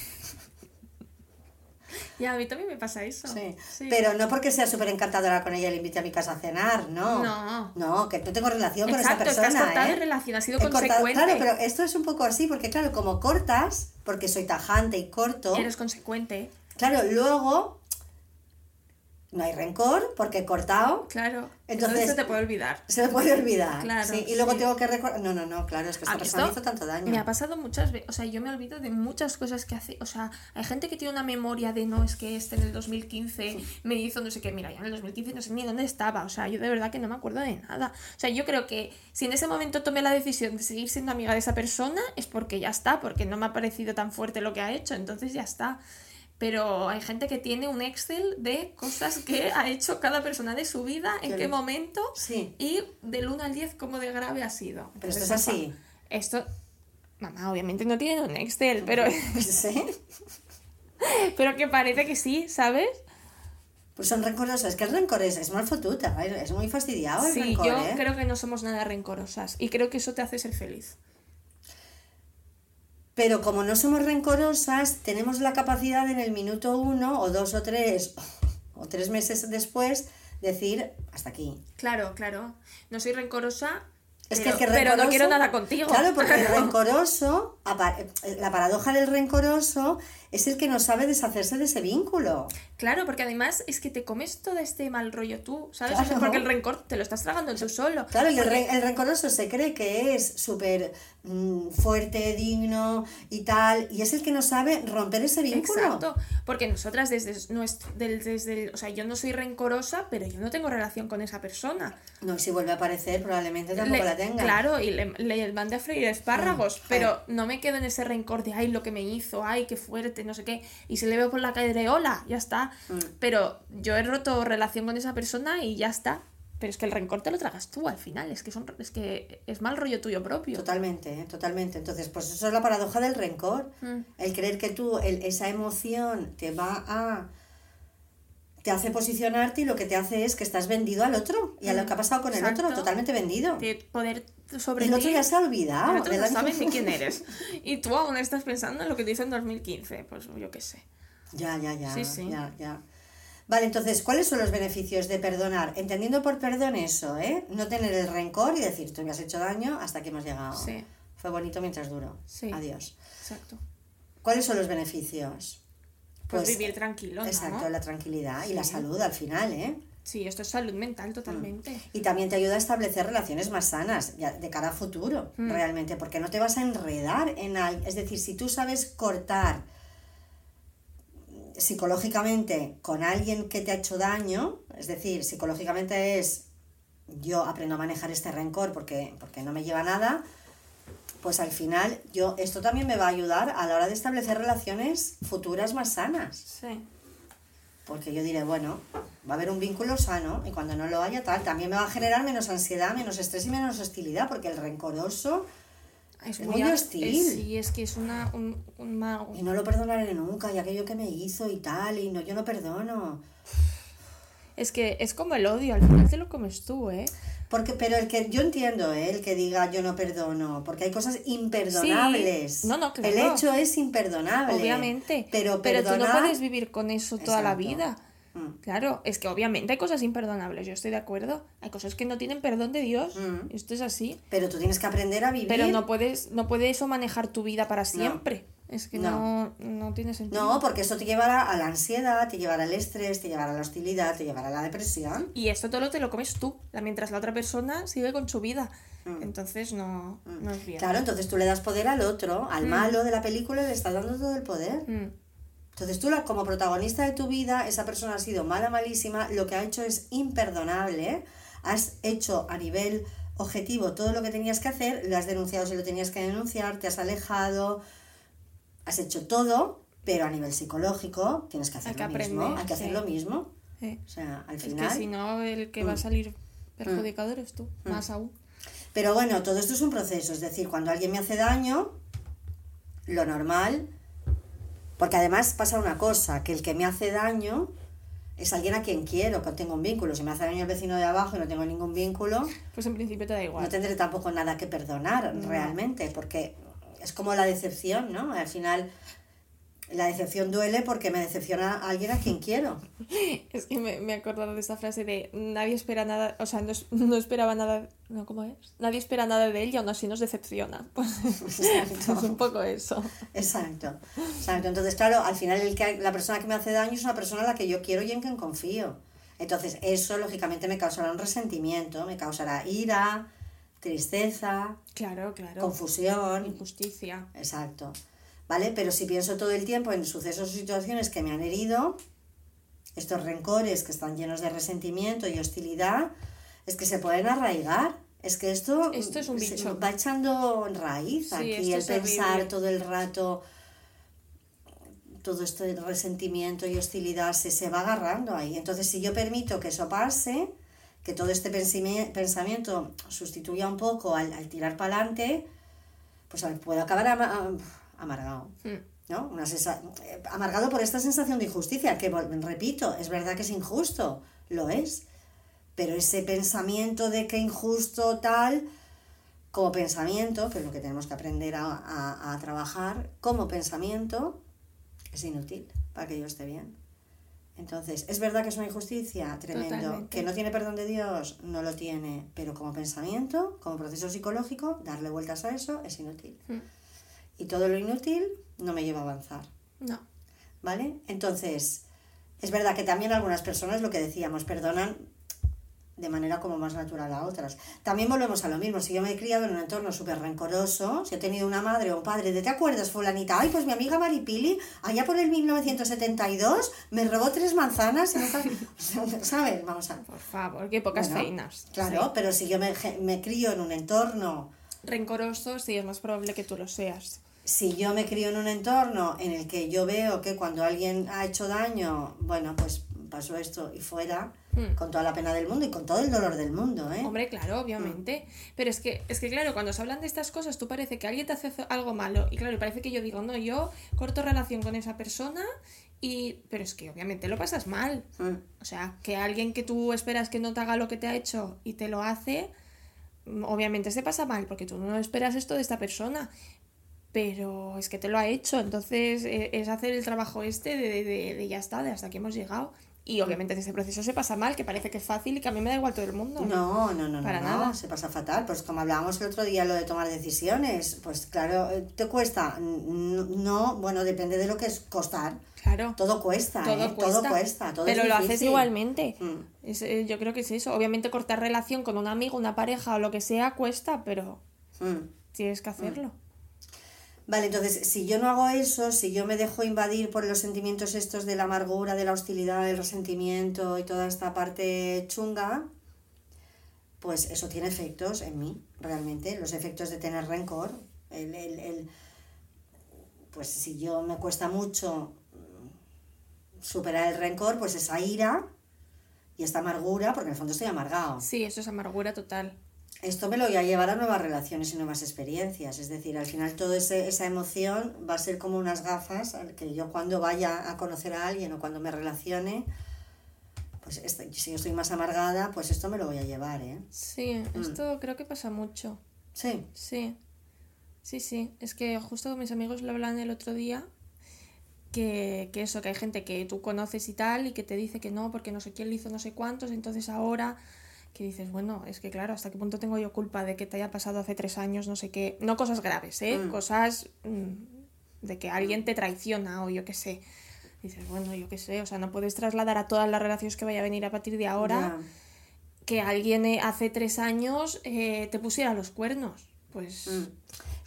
Y a mí también me pasa eso. Sí. Sí. Pero no porque sea súper encantadora con ella y le invite a mi casa a cenar, no. No. No, que no tengo relación Exacto, con esa persona. cortado ¿eh? en relación, has sido He cortado- consecuente. claro, pero esto es un poco así, porque claro, como cortas, porque soy tajante y corto, Eres consecuente, claro, luego no hay rencor porque he cortado, claro. Entonces- Entonces, se te puede olvidar. se me puede olvidar. Claro, sí, y luego sí. tengo que recordar. No, no, no, claro, es que esta mí persona hizo tanto daño. Me ha pasado muchas veces, o sea, yo me olvido de muchas cosas que hace, o sea, hay gente que tiene una memoria de no, es que este en el 2015 me hizo no sé qué, mira, ya en el 2015 no sé ni dónde estaba, o sea, yo de verdad que no me acuerdo de nada. O sea, yo creo que si en ese momento tomé la decisión de seguir siendo amiga de esa persona es porque ya está, porque no me ha parecido tan fuerte lo que ha hecho, entonces ya está. Pero hay gente que tiene un Excel de cosas que ha hecho cada persona de su vida, en qué momento Sí, y del 1 al 10 cómo de grave ha sido. pero esto es así. esto, mamá, obviamente no tiene un Excel, pero, ¿Sí? pero que parece que sí, ¿sabes? Pues son rencorosas. Es que el rencor es, es mal fotuta, es, es muy fastidiado el Sí, rencor, yo ¿eh? creo que no somos nada rencorosas y creo que eso te hace ser feliz. Pero como no somos rencorosas, tenemos la capacidad en el minuto uno o dos o tres o tres meses después decir hasta aquí. Claro, claro. No soy rencorosa, Es pero, que el que pero no rencoroso- quiero nada contigo. Claro, porque el rencoroso, la paradoja del rencoroso es el que no sabe deshacerse de ese vínculo. Claro, porque además es que te comes todo este mal rollo tú, ¿sabes? Claro. porque el rencor te lo estás tragando tú solo. Claro, y el, Porque- re- el rencoroso se cree que es súper mm, fuerte, digno y tal, y es el que no sabe romper ese vínculo. Exacto, porque nosotras desde nuestro, del- desde el- o sea, yo no soy rencorosa, pero yo no tengo relación con esa persona. No, y si vuelve a aparecer, probablemente tampoco Le- la tenga. Claro, y le, le mandé a freír espárragos, pero no me quedo en ese rencor de ay, lo que me hizo, ay, qué fuerte, no sé qué. Y si le veo por la calle de hola, ya está. Mm. Pero yo he roto relación con esa persona y ya está. Pero es que el rencor te lo tragas tú al final, es que, son, es que es mal rollo tuyo propio. Totalmente, ¿eh? totalmente. Entonces, pues eso es la paradoja del rencor. Mm. El creer que tú, el- esa emoción te va a... te hace posicionarte y lo que te hace es que estás vendido al otro. Y a lo que ha pasado con el otro, totalmente vendido. De poder sobre El otro ya se ha olvidado. el otro del no año- sabe ni quién eres. Y tú aún estás pensando en lo que te hizo en 2015. Pues yo qué sé. Ya, ya, ya. Sí, sí. ya, ya. Vale, entonces, ¿cuáles son los beneficios de perdonar? Entendiendo por perdón eso, ¿eh? No tener el rencor y decir, tú me has hecho daño hasta que hemos llegado. Sí. Fue bonito mientras duró. Sí. Adiós. Exacto. ¿Cuáles son los beneficios? Pues, vivir tranquilo, ¿no? Exacto, la tranquilidad y la salud al final, ¿eh? Sí, esto es salud mental totalmente. Y también te ayuda a establecer relaciones más sanas ya de cara a futuro, Mm. realmente, porque no te vas a enredar en algo. Es decir, si tú sabes cortar psicológicamente con alguien que te ha hecho daño, es decir, psicológicamente es yo aprendo a manejar este rencor porque, porque no me lleva a nada, pues al final yo esto también me va a ayudar a la hora de establecer relaciones futuras más sanas. Sí. Porque yo diré, bueno, va a haber un vínculo sano y cuando no lo haya tal, también me va a generar menos ansiedad, menos estrés y menos hostilidad, porque el rencoroso Es, Es muy hostil. es- sí, es que es una, un, un mago. y no lo perdonaré nunca y aquello que me hizo y tal, y no, yo no perdono. Es que es como el odio, al final te lo comes tú, ¿eh? Porque, pero el que yo entiendo, ¿eh? el que diga yo no perdono, porque hay cosas imperdonables. Sí. No, no, claro. El hecho es imperdonable. Obviamente. Pero, tú no puedes vivir con eso toda la vida. Mm. Claro, es que obviamente hay cosas imperdonables, yo estoy de acuerdo. Hay cosas que no tienen perdón de Dios. Mm. Esto es así. Pero tú tienes que aprender a vivir. Pero no puedes, no puede eso manejar tu vida para siempre. Es que no, no, tiene sentido. No, porque eso te llevará a la ansiedad, te llevará al estrés, te llevará a la hostilidad, te llevará a la depresión. Y esto todo te lo comes tú, mientras la otra persona sigue con su vida. Mm. Entonces no, no es bien. Claro, entonces tú le das poder al otro, al malo de la película, le estás dando todo el poder. Mm. Entonces tú, como protagonista de tu vida, esa persona ha sido mala, malísima, lo que ha hecho es imperdonable, has hecho a nivel objetivo todo lo que tenías que hacer, lo has denunciado si lo tenías que denunciar, te has alejado, has hecho todo, pero a nivel psicológico tienes que hacer Hay que lo mismo, aprender, hay que hacer sí. lo mismo. Eh, O sea, al Es final... que si no, el que va a Mm. salir perjudicado eres tú, más aún. Pero bueno, todo esto es un proceso, es decir, cuando alguien me hace daño, lo normal, porque además pasa una cosa, que el que me hace daño es alguien a quien quiero, que tengo un vínculo. Si me hace daño el vecino de abajo y no tengo ningún vínculo, Pues en principio te da igual. no tendré tampoco nada que perdonar No. realmente, porque es como la decepción, ¿no? Al final la decepción duele porque me decepciona a alguien a quien quiero. Es que me, me he acordado de esa frase de nadie espera nada, o sea, no, no esperaba nada, no, ¿cómo es? Nadie espera nada de él y aún así nos decepciona. Pues Exacto. es un poco eso. Exacto, exacto. Entonces, claro, al final el que, la persona que me hace daño es una persona a la que yo quiero y en quien confío. Entonces, eso lógicamente me causará un resentimiento, me causará ira, tristeza, Claro, claro. confusión. Injusticia. Exacto. ¿Vale? Pero si pienso todo el tiempo en sucesos o situaciones que me han herido, estos rencores que están llenos de resentimiento y hostilidad, es que se pueden arraigar. Es que esto, Esto es un se bicho. va echando raíz Sí, aquí, el pensar horrible. todo el rato, todo este resentimiento y hostilidad se, se va agarrando ahí. Entonces, si yo permito que eso pase, que todo este pensamiento sustituya un poco al, al tirar para adelante, pues puedo acabar ama- amargado. Mm. ¿no? Una amargado por esta sensación de injusticia, que repito, es verdad que es injusto, lo es, pero ese pensamiento de que injusto tal, como pensamiento, que es lo que tenemos que aprender a, a- a trabajar, como pensamiento, es inútil para que yo esté bien. Entonces, es verdad que es una injusticia tremendo. Totalmente. Que no tiene perdón de Dios, no lo tiene. Pero como pensamiento, como proceso psicológico, darle vueltas a eso es inútil. Mm. Y todo lo inútil no me lleva a avanzar. No. ¿Vale? Entonces, es verdad que también algunas personas, lo que decíamos, perdonan de manera como más natural a otras. También volvemos a lo mismo. Si yo me he criado en un entorno súper rencoroso, si he tenido una madre o un padre, ¿de te acuerdas, fulanita? Ay, pues mi amiga Maripili, allá por el 1972, me robó tres manzanas sabes-. Vamos a... Por favor, qué pocas Bueno, feinas. Claro, Sí. pero si yo me, me crío en un entorno Rencoroso, sí, es más probable que tú lo seas. si yo me crío en un entorno en el que yo veo que cuando alguien ha hecho daño, bueno, pues pasó esto y fuera, Mm. con toda la pena del mundo y con todo el dolor del mundo, ¿eh? Hombre, claro, obviamente. Pero es que, es que, claro, cuando se hablan de estas cosas, tú parece que alguien te hace algo malo. Y claro, parece que yo digo, no, yo corto relación con esa persona y. Pero es que obviamente lo pasas mal. Mm. O sea, que alguien que tú esperas que no te haga lo que te ha hecho y te lo hace, mm, obviamente se pasa mal, porque tú no esperas esto de esta persona. Pero es que te lo ha hecho, entonces eh, es hacer el trabajo este de, de, de- de ya está, de hasta aquí hemos llegado. Y obviamente en ese proceso se pasa mal, que parece que es fácil y que a mí me da igual todo el mundo. No, no, no, Para no, nada. no, se pasa fatal. Pues como hablábamos el otro día, lo de tomar decisiones, pues claro, eh, ¿te cuesta? No, bueno, depende de lo que es costar. Claro. Todo cuesta, Todo ¿eh? cuesta. Todo cuesta, todo pero es lo haces igualmente. Mm. Es, eh, yo creo que es eso. Obviamente cortar relación con un amigo, una pareja o lo que sea cuesta, pero Mm. tienes que hacerlo. Vale, entonces, si yo no hago eso, si yo me dejo invadir por los sentimientos estos de la amargura, de la hostilidad, del resentimiento y toda esta parte chunga, pues eso tiene efectos en mí, realmente, los efectos de tener rencor. El, el, el- pues si yo me cuesta mucho superar el rencor, pues esa ira y esta amargura, porque en el fondo estoy amargado. Sí, eso es amargura total. Esto me lo voy a llevar a nuevas relaciones y nuevas experiencias. Es decir, al final toda esa emoción va a ser como unas gafas que yo cuando vaya a conocer a alguien o cuando me relacione, pues si yo estoy más amargada, pues esto me lo voy a llevar, ¿eh? Sí, Mm. esto creo que pasa mucho. Sí. Sí, sí, sí. Es que justo mis amigos lo hablan el otro día. Que, que eso, que hay gente que tú conoces y tal, y que te dice que no, porque no sé quién le hizo no sé cuántos, entonces ahora que dices, bueno, es que claro, ¿hasta qué punto tengo yo culpa de que te haya pasado hace tres años, no sé qué? No cosas graves, ¿eh? Mm. Cosas mm, de que alguien te traiciona o yo qué sé. Dices, bueno, yo qué sé, o sea, no puedes trasladar a todas las relaciones que vaya a venir a partir de ahora que alguien eh, hace tres años eh, te pusiera los cuernos. Pues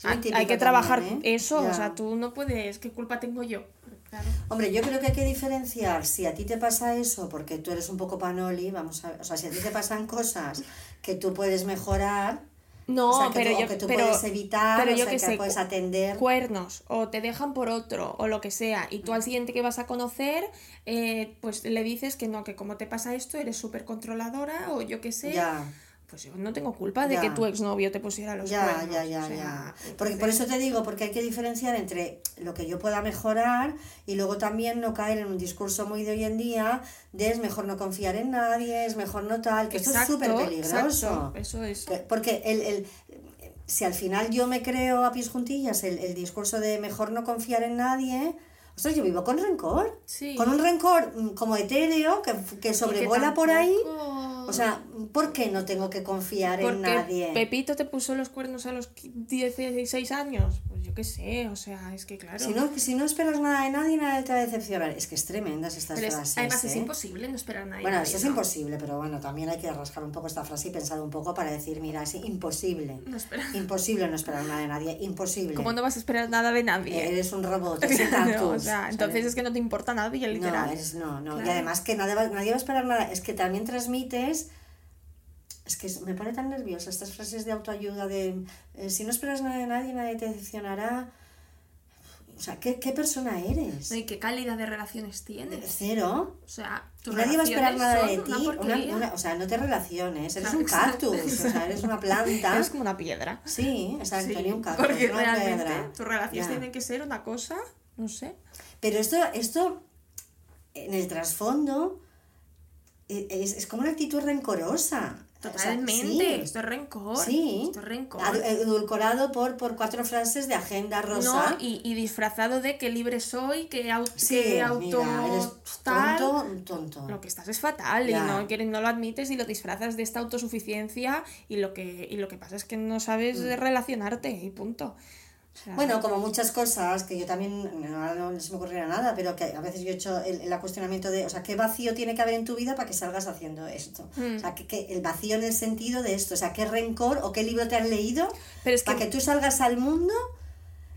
Mm. Hay, que trabajar también, ¿eh? eso, o sea, tú no puedes, ¿qué culpa tengo yo? Claro. Hombre, yo creo que hay que diferenciar si a ti te pasa eso porque tú eres un poco panoli, vamos a ver, o sea, si a ti te pasan cosas que tú puedes mejorar, No, o sea, que pero tú, o yo, que tú pero, puedes evitar, pero o yo sea, que que sé, puedes atender. cuernos, o te dejan por otro, o lo que sea, y tú al siguiente que vas a conocer, eh, pues le dices que no, que como te pasa esto, eres súper controladora, o yo qué sé, Ya. Pues yo no tengo culpa de Ya. que tu exnovio te pusiera los Ya, cuernos. ya, ya, o sea, ya. Porque entonces- por eso te digo, porque hay que diferenciar entre lo que yo pueda mejorar y luego también no caer en un discurso muy de hoy en día de es mejor no confiar en nadie, es mejor no tal, que esto es Exacto, súper peligroso. exacto, eso es. Que- Porque el, el- si al final yo me creo a pies juntillas el, el discurso de mejor no confiar en nadie, ostras, yo vivo con rencor. Sí. Con un rencor mm, como etéreo que, que sobrevuela por ahí. O sea, ¿por qué no tengo que confiar en nadie? Pepito te puso los cuernos a los 16 años. Qué sé, o sea, es que claro. Si no, si no esperas nada de nadie, nadie te va a decepcionar. Es que es tremendas estas Pero es- frases. además es ¿eh? imposible no esperar a nadie. Bueno, eso es ¿no? imposible, pero bueno, también hay que rascar un poco esta frase y pensar un poco para decir, mira, es imposible. No esperar. Imposible no esperar nada de nadie, imposible. ¿Cómo no vas a esperar nada de nadie? Eres un robot, eres un cactus, o sea, entonces es que no te importa nadie, literal. No, eres, no, no. Y además que nadie va, nadie va a esperar nada. Es que también transmites. Es que me pone tan nerviosa estas frases de autoayuda de eh, si no esperas nada de nadie, nadie te decepcionará. O sea, ¿qué, qué persona eres? No, ¿Y qué calidad de relaciones tienes? Cero. O sea, tus nadie va a esperar nada de ti. una Una- porquería. una- o sea, no te relaciones. Eres Claro, un cactus. exacto. O sea, eres una planta. Eres como una piedra. Sí, exacto, Sí, ni un cactus. porque una realmente piedra. tus relaciones Ya. tienen que ser una cosa, no sé. Pero esto, esto en el trasfondo, e- es, es como una actitud rencorosa. Totalmente, esto es rencor. Sí. Esto es rencor. Edulcorado por, por cuatro frases de agenda rosa. No, y, y disfrazado de que libre soy, que, auto que auto. eres tonto, tonto. Lo que estás es fatal y no, no lo admites y lo disfrazas de esta autosuficiencia y lo que, y lo que pasa es que no sabes mm. relacionarte y punto. Bueno, como muchas cosas que yo también, no, no, se me ocurriera nada, pero que a veces yo he hecho el, el, cuestionamiento de, o sea, ¿qué vacío tiene que haber en tu vida para que salgas haciendo esto? O sea, que, que, el vacío en el sentido de esto, o sea, ¿qué rencor o qué libro te has leído para que tú salgas al mundo?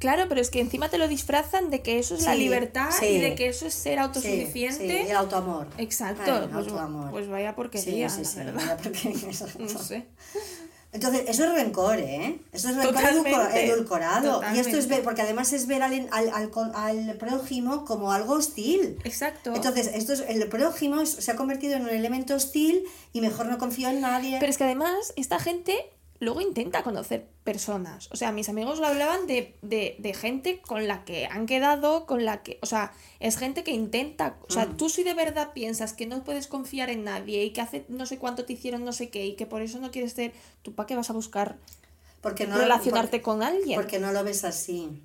Claro, pero es que encima te lo disfrazan de que eso es la libertad y de que eso es ser autosuficiente. Sí, el autoamor. Exacto. pues, pues, vaya porquería, sí, sí, la verdad. Vaya no sé. Entonces, eso es rencor, ¿eh? Eso es rencor edulcorado. Y esto es ver, porque además es ver al, al, al, al, prójimo como algo hostil. Exacto. Entonces, esto es, el prójimo se ha convertido en un elemento hostil y mejor no confío en nadie. Pero es que además, esta gente luego intenta conocer personas. O sea, mis amigos lo hablaban de, de, de, gente con la que han quedado, con la que. O sea, es gente que intenta. O sea, mm. tú si de verdad piensas que no puedes confiar en nadie y que hace no sé cuánto te hicieron no sé qué y que por eso no quieres ser. ¿Tú para qué vas a buscar porque no, relacionarte con alguien? Porque no lo ves así.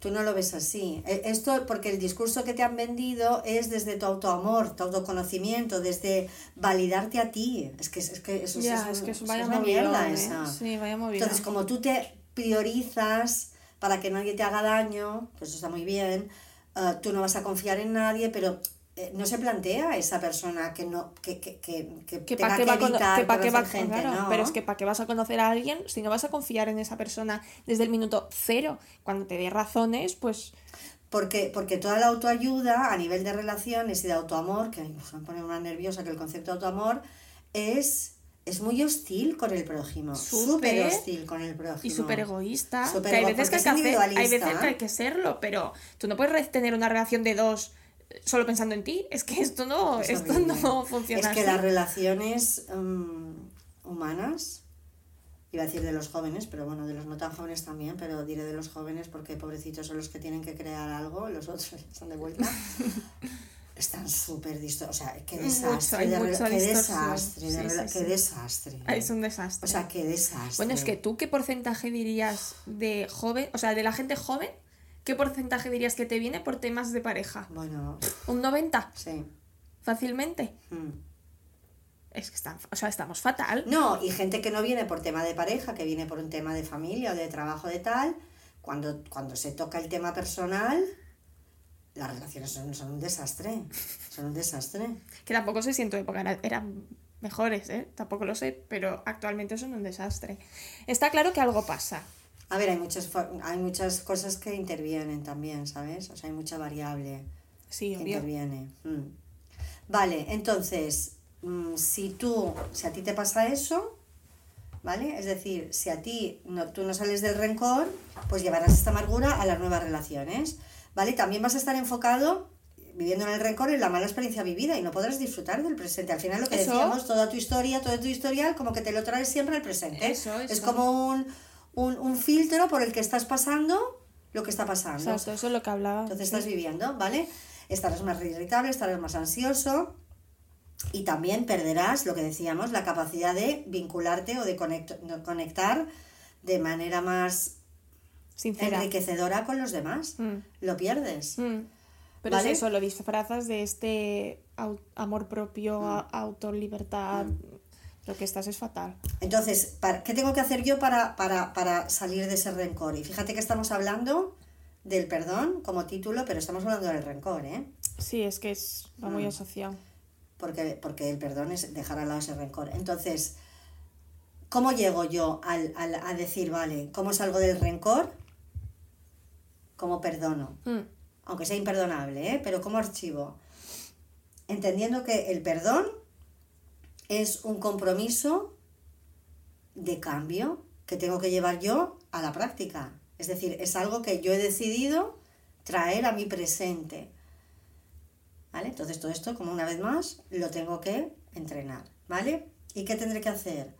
Tú no lo ves así. E, esto porque el discurso que te han vendido es desde tu autoamor, tu autoconocimiento, desde validarte a ti. Es que, es que eso, ya, es, que eso vaya una mierda ¿eh? esa. Sí, vaya. Entonces, como tú te priorizas para que nadie te haga daño, que eso está muy bien, uh, tú no vas a confiar en nadie, pero no se plantea esa persona que no que, que, que, que, que tenga que, evitar que va, gente, claro, pero es que para qué vas a conocer a alguien si no vas a confiar en esa persona desde el minuto cero cuando te dé razones pues porque, porque toda la autoayuda a nivel de relaciones y de autoamor, que me pone una nerviosa que el concepto de autoamor, es, es muy hostil con el prójimo. Súper hostil con el prójimo. Y súper egoísta. hay veces que hay que, hay veces que hay que serlo, pero tú no puedes tener una relación de dos solo pensando en ti. Es que esto no, esto no funciona. Es que las relaciones um, humanas, iba a decir de los jóvenes, pero bueno, de los no tan jóvenes también, pero diré de los jóvenes porque pobrecitos son los que tienen que crear algo, los otros están de vuelta. están súper distorsionados. O sea, qué desastre. de qué desastre. qué desastre. Es un desastre. O sea, qué desastre. Bueno, es que tú, ¿qué porcentaje dirías de joven, o sea, de la gente joven ¿Qué porcentaje dirías que te viene por temas de pareja? Bueno. ¿Un 90? Sí. ¿Fácilmente? Hmm. Es que están, o sea, estamos fatal. No, y gente que no viene por tema de pareja, que viene por un tema de familia o de trabajo de tal, cuando, cuando se toca el tema personal, las relaciones son, son un desastre. Son un desastre. Que tampoco sé si en tu época eran mejores, ¿eh? Tampoco lo sé, pero actualmente son un desastre. Está claro que algo pasa. A ver, hay muchas, hay muchas cosas que intervienen también, ¿sabes? O sea, hay mucha variable sí, que interviene. Mm. Vale, entonces, mm, si tú, si a ti te pasa eso, ¿vale? Es decir, si a ti no, tú no sales del rencor, pues llevarás esta amargura a las nuevas relaciones, ¿vale? También vas a estar enfocado viviendo en el rencor en la mala experiencia vivida y no podrás disfrutar del presente. Al final lo que decíamos, toda tu historia, todo tu historial, como que te lo traes siempre al presente. Eso, eso. Es como un un, un filtro por el que estás pasando lo que está pasando. eso es lo que hablaba. Entonces estás viviendo, ¿vale? Estarás más irritable, estarás más ansioso y también perderás, lo que decíamos, la capacidad de vincularte o de conectar de manera más enriquecedora con los demás. Mm. Lo pierdes. Mm. Pero es eso, lo disfrazas de este amor propio, mm. autolibertad, lo que estás es fatal. Entonces, ¿qué tengo que hacer yo para, para, salir de ese rencor? Y fíjate que estamos hablando del perdón como título, pero estamos hablando del rencor, ¿eh? Sí, es que es va muy mm. asociado. Porque, porque el perdón es dejar al lado ese rencor. Entonces, ¿cómo llego yo al, a decir, vale, cómo salgo del rencor? ¿Cómo perdono? Mm. Aunque sea imperdonable, ¿eh? Pero ¿cómo archivo? Entendiendo que el perdón es un compromiso de cambio que tengo que llevar yo a la práctica. Es decir, es algo que yo he decidido traer a mi presente. ¿Vale? Entonces todo esto, como una vez más, lo tengo que entrenar. ¿Vale? ¿Y qué tendré que hacer?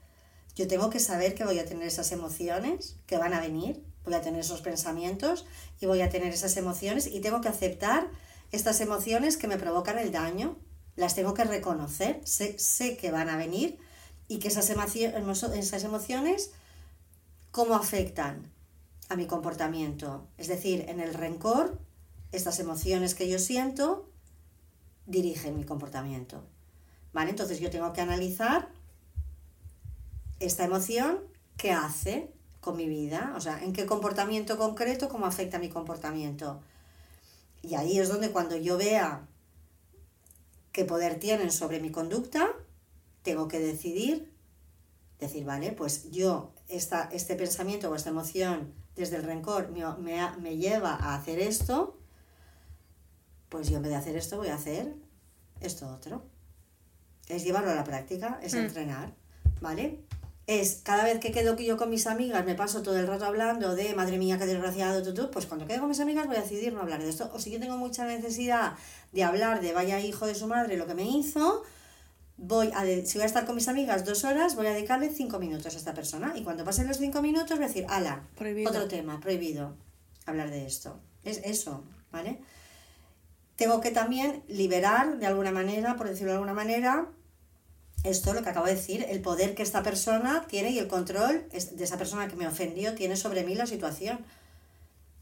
Yo tengo que saber que voy a tener esas emociones que van a venir, voy a tener esos pensamientos y voy a tener esas emociones y tengo que aceptar estas emociones que me provocan el daño, las tengo que reconocer, sé, sé que van a venir y que esas, emociones, ¿cómo afectan a mi comportamiento? Es decir, en el rencor, estas emociones que yo siento dirigen mi comportamiento. ¿Vale? Entonces yo tengo que analizar esta emoción, qué hace con mi vida, o sea, en qué comportamiento concreto, cómo afecta mi comportamiento. Y ahí es donde cuando yo vea qué poder tienen sobre mi conducta, tengo que decidir, decir, vale, pues yo, esta, este pensamiento o esta emoción desde el rencor me, me, me lleva a hacer esto, pues yo en vez de hacer esto voy a hacer esto otro. Es llevarlo a la práctica, es mm. entrenar, ¿vale? Es cada vez que quedo yo con mis amigas, me paso todo el rato hablando de madre mía, qué desgraciado, tú, pues cuando quedo con mis amigas voy a decidir no hablar de esto. O si yo tengo mucha necesidad de hablar de vaya hijo de su madre lo que me hizo, voy a si voy a estar con mis amigas dos horas, voy a dedicarle cinco minutos a esta persona. Y cuando pasen los cinco minutos voy a decir, ala, otro tema, prohibido hablar de esto. Es eso, ¿vale? Tengo que también liberar de alguna manera, por decirlo de alguna manera, esto lo que acabo de decir, el poder que esta persona tiene y el control de esa persona que me ofendió tiene sobre mí la situación.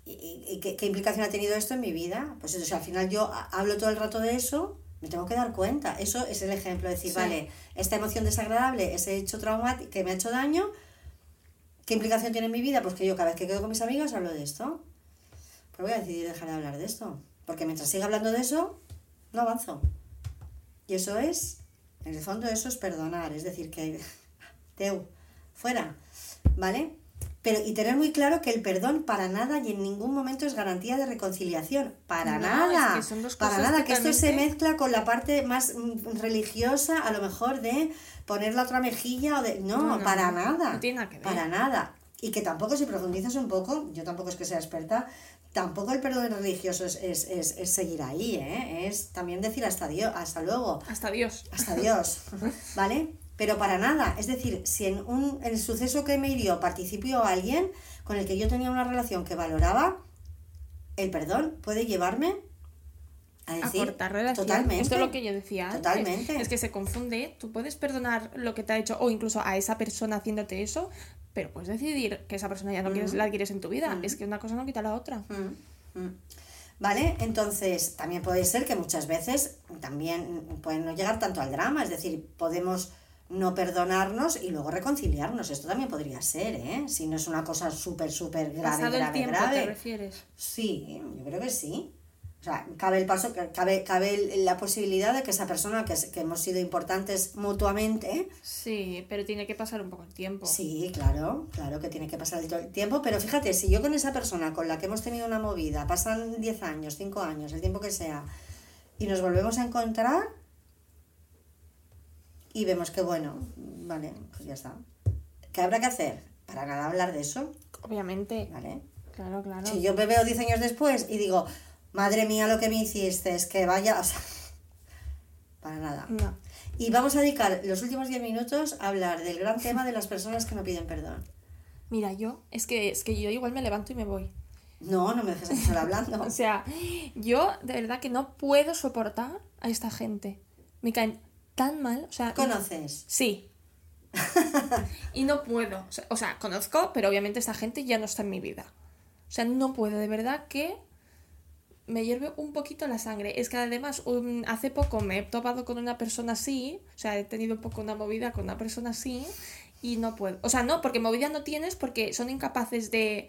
¿Y, qué, implicación ha tenido esto en mi vida? Pues eso, al final yo hablo todo el rato de eso, me tengo que dar cuenta. Eso es el ejemplo, decir, vale, esta emoción desagradable, ese hecho traumático que me ha hecho daño, ¿qué implicación tiene en mi vida? Pues que yo cada vez que quedo con mis amigas hablo de esto. Pero voy a decidir dejar de hablar de esto. Porque mientras siga hablando de eso, no avanzo. Y eso es en el fondo eso es perdonar, es decir, que teu, fuera, ¿vale? Pero y tener muy claro que el perdón para nada y en ningún momento es garantía de reconciliación, para nada, para nada, que esto se mezcla con la parte más mm, religiosa, a lo mejor de poner la otra mejilla o de no, para nada, no tiene nada que ver. para nada. Y que tampoco si profundizas un poco, yo tampoco es que sea experta, tampoco el perdón religioso es, es, es, es, seguir ahí, ¿eh? es también decir hasta, Dios, hasta luego. Hasta Dios. Hasta Dios, ¿vale? Pero para nada, es decir, si en, un, en el suceso que me hirió participó alguien con el que yo tenía una relación que valoraba, el perdón puede llevarme a decir cortar relación. Totalmente. Esto es lo que yo decía Totalmente. Es que se confunde. Tú puedes perdonar lo que te ha hecho o incluso a esa persona haciéndote eso, pero puedes decidir que esa persona ya no quieres, la quieres en tu vida. Es que una cosa no quita la otra. ¿Vale? Entonces, también puede ser que muchas veces también pueden no llegar tanto al drama, es decir, podemos no perdonarnos y luego reconciliarnos. Esto también podría ser, ¿eh? Si no es una cosa súper, súper grave, grave, el tiempo, grave. ¿Te refieres? Sí, yo creo que sí. O sea, cabe el paso, cabe, cabe la posibilidad de que esa persona que, que hemos sido importantes mutuamente. Sí, pero tiene que pasar un poco el tiempo. Sí, claro, claro que tiene que pasar el tiempo. Pero fíjate, si yo con esa persona con la que hemos tenido una movida, pasan 10 años, 5 años, el tiempo que sea, y nos volvemos a encontrar y vemos que bueno, vale, pues ya está. ¿Qué habrá que hacer? Para nada hablar de eso. Obviamente. Vale. Claro, claro. Si yo me veo 10 años después y digo, madre mía lo que me hiciste, es que vaya, o sea, para nada. Y vamos a dedicar los últimos 10 minutos a hablar del gran tema de las personas que no piden perdón. Mira, yo, es que, es que yo igual me levanto y me voy. No, no me dejes estar hablando. o sea, yo de verdad que no puedo soportar a esta gente. Me caen tan mal. O sea, ¿Conoces? Sí. y no puedo. O sea, o sea, conozco, pero obviamente esta gente ya no está en mi vida. O sea, no puedo, de verdad que me hierve un poquito la sangre. Es que además hace poco me he topado con una persona así, o sea, he tenido un poco una movida con una persona así y no puedo. O sea, no, porque movida no tienes porque son incapaces de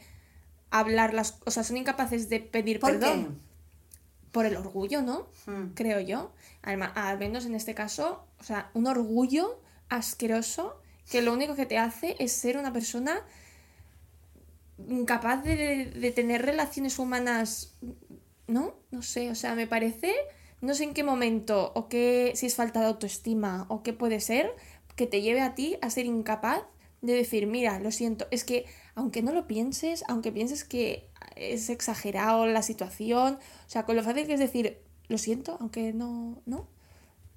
hablar las o sea, son incapaces de pedir perdón. Por el orgullo, ¿no? Hmm. Creo yo. Al, al, menos en este caso, o sea, un orgullo asqueroso que lo único que te hace es ser una persona incapaz de, de tener relaciones humanas ¿no? No sé, o sea, me parece, no sé en qué momento o qué, si es falta de autoestima o qué puede ser, que te lleve a ti a ser incapaz de decir, mira, lo siento, es que aunque no lo pienses, aunque pienses que es exagerado la situación, o sea, con lo fácil que es decir, lo siento, aunque no, ¿no?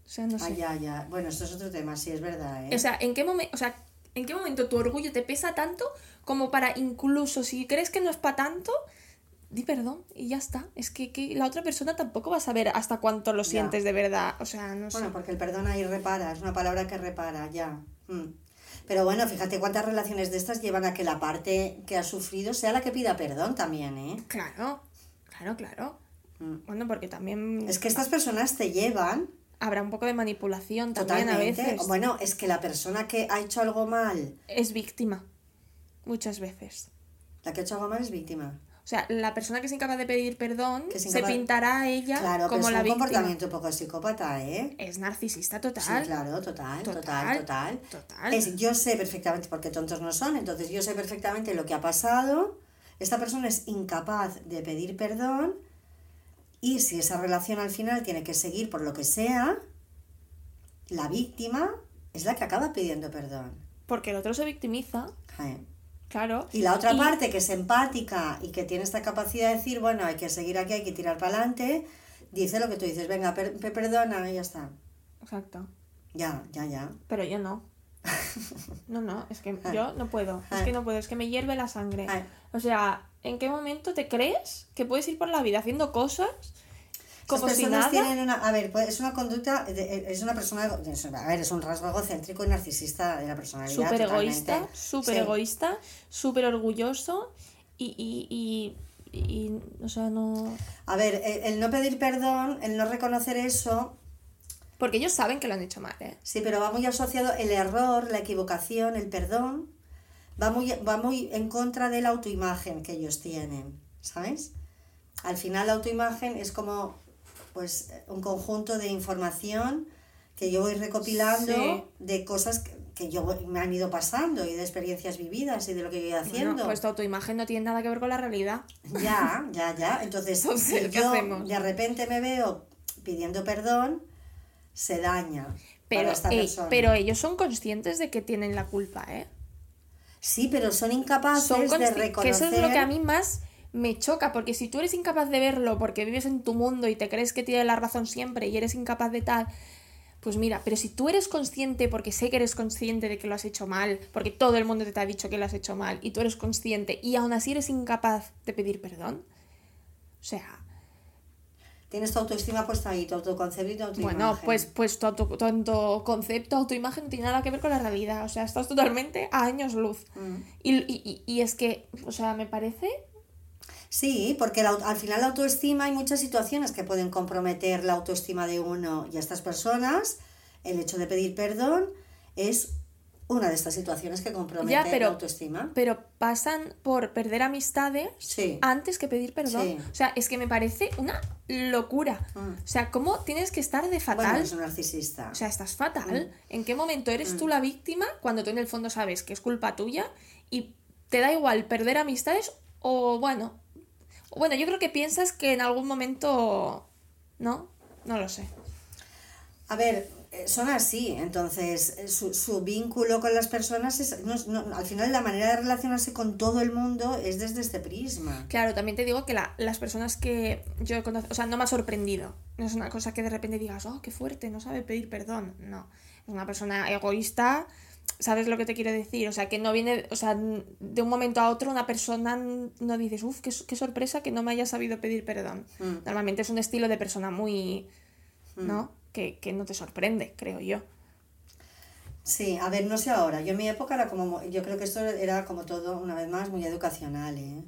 O sea, no sé. Ah, ya, ya. Bueno, esto es otro tema, sí, es verdad, ¿eh? O sea, ¿en qué momento, o sea, ¿en qué momento tu orgullo te pesa tanto como para incluso si crees que no es para tanto, di perdón y ya está. Es que, la otra persona tampoco va a saber hasta cuánto lo sientes de verdad. O sea, no Bueno, porque el perdón ahí repara, es una palabra que repara, ya. Mm. Pero bueno, fíjate cuántas relaciones de estas llevan a que la parte que ha sufrido sea la que pida perdón también, ¿eh? Claro, claro, claro. Mm. Bueno, porque también Es que estas personas te llevan habrá un poco de manipulación también a totalmente. veces. Bueno, es que la persona que ha hecho algo mal, Es víctima. Muchas veces. la que ha hecho algo mal es víctima. O sea, la persona que es incapaz de pedir perdón es se incapaz- pintará a ella Claro, como pero es la un víctima. comportamiento un poco psicópata, ¿eh? Es narcisista Sí, total. claro, total, total, Total, total. total. Es, yo sé perfectamente, porque tontos no son, entonces yo sé perfectamente lo que ha pasado. Esta persona es incapaz de pedir perdón y si esa relación al final tiene que seguir por lo que sea, la víctima es la que acaba pidiendo perdón. Porque el otro se victimiza, Eh. Claro. Y la otra Y- parte que es empática y que tiene esta capacidad de decir, bueno, hay que seguir aquí, hay que tirar para adelante, dice lo que tú dices, venga, per- pe- perdona y ya está. Exacto. Ya, ya, ya. Pero yo no. No, no, es que Ah. yo no puedo. Es Ah. que no puedo, es que me hierve la sangre. Ah. O sea, ¿en qué momento te crees que puedes ir por la vida haciendo cosas como si nada? tienen una, a ver, pues es una conducta, de- es una persona, a ver, es un rasgo egocéntrico y narcisista de la personalidad. Súper egoísta, súper Sí. egoísta, súper orgulloso y, y, y, y, o sea, no... A ver, el, el no pedir perdón, el no reconocer eso, Porque ellos saben que lo han hecho mal, ¿eh? sí, pero va muy asociado el error, la equivocación, el perdón, va muy, va muy en contra de la autoimagen que ellos tienen, ¿sabes? Al final la autoimagen es como pues un conjunto de información que yo voy recopilando Sí. de cosas que, que yo me han ido pasando y de experiencias vividas y de lo que yo he ido haciendo. Bueno, pues tu autoimagen no tiene nada que ver con la realidad. Ya, ya, ya. Entonces, Entonces, si ¿qué yo hacemos? de repente me veo pidiendo perdón, se daña Pero, para esta eh, persona. pero ellos son conscientes de que tienen la culpa, ¿eh? Sí, pero son incapaces Son de reconocer... que eso es lo que a mí más me choca, porque si tú eres incapaz de verlo porque vives en tu mundo y te crees que tienes la razón siempre y eres incapaz de tal, pues mira, pero si tú eres consciente, porque sé que eres consciente de que lo has hecho mal, porque todo el mundo te ha dicho que lo has hecho mal y tú eres consciente y aún así eres incapaz de pedir perdón, o sea, Tienes tu autoestima puesta ahí, tu autoconcepto y tu autoimagen. bueno, pues, pues tu, auto- tu autoconcepto, autoimagen no tiene nada que ver con la realidad, o sea, estás totalmente a años luz. Mm. Y, y- y- y es que, o sea, me parece Sí, porque la al final la autoestima hay muchas situaciones que pueden comprometer la autoestima de uno y a estas personas. El hecho de pedir perdón es una de estas situaciones que compromete Ya, pero- la autoestima. pero pasan por perder amistades Sí. antes que pedir perdón. Sí. O sea, es que me parece una locura. Mm. O sea, ¿cómo tienes que estar de fatal? Bueno, es un narcisista. O sea, estás fatal. Mm. ¿En qué momento eres tú la víctima cuando tú en el fondo sabes que es culpa tuya y te da igual perder amistades o bueno, bueno, yo creo que piensas que en algún momento no, no lo sé. A ver, eh, son así, entonces eh, su, su vínculo con las personas es, no, al final la manera de relacionarse con todo el mundo es desde este prisma. Claro, también te digo que la- las personas que yo he conocido, o sea, no me ha sorprendido. No es una cosa que de repente digas, oh, qué fuerte, no sabe pedir perdón. No, es una persona egoísta, ¿sabes lo que te quiero decir? O sea, que no viene, o sea, de un momento a otro una persona no dices, uff, qué, qué sorpresa que no me haya sabido pedir perdón. Mm. Normalmente es un estilo de persona muy, ¿no? Que, que no te sorprende, creo yo. Sí, a ver, no sé ahora, yo en mi época era como, yo creo que esto era como todo, una vez más, muy educacional, ¿eh?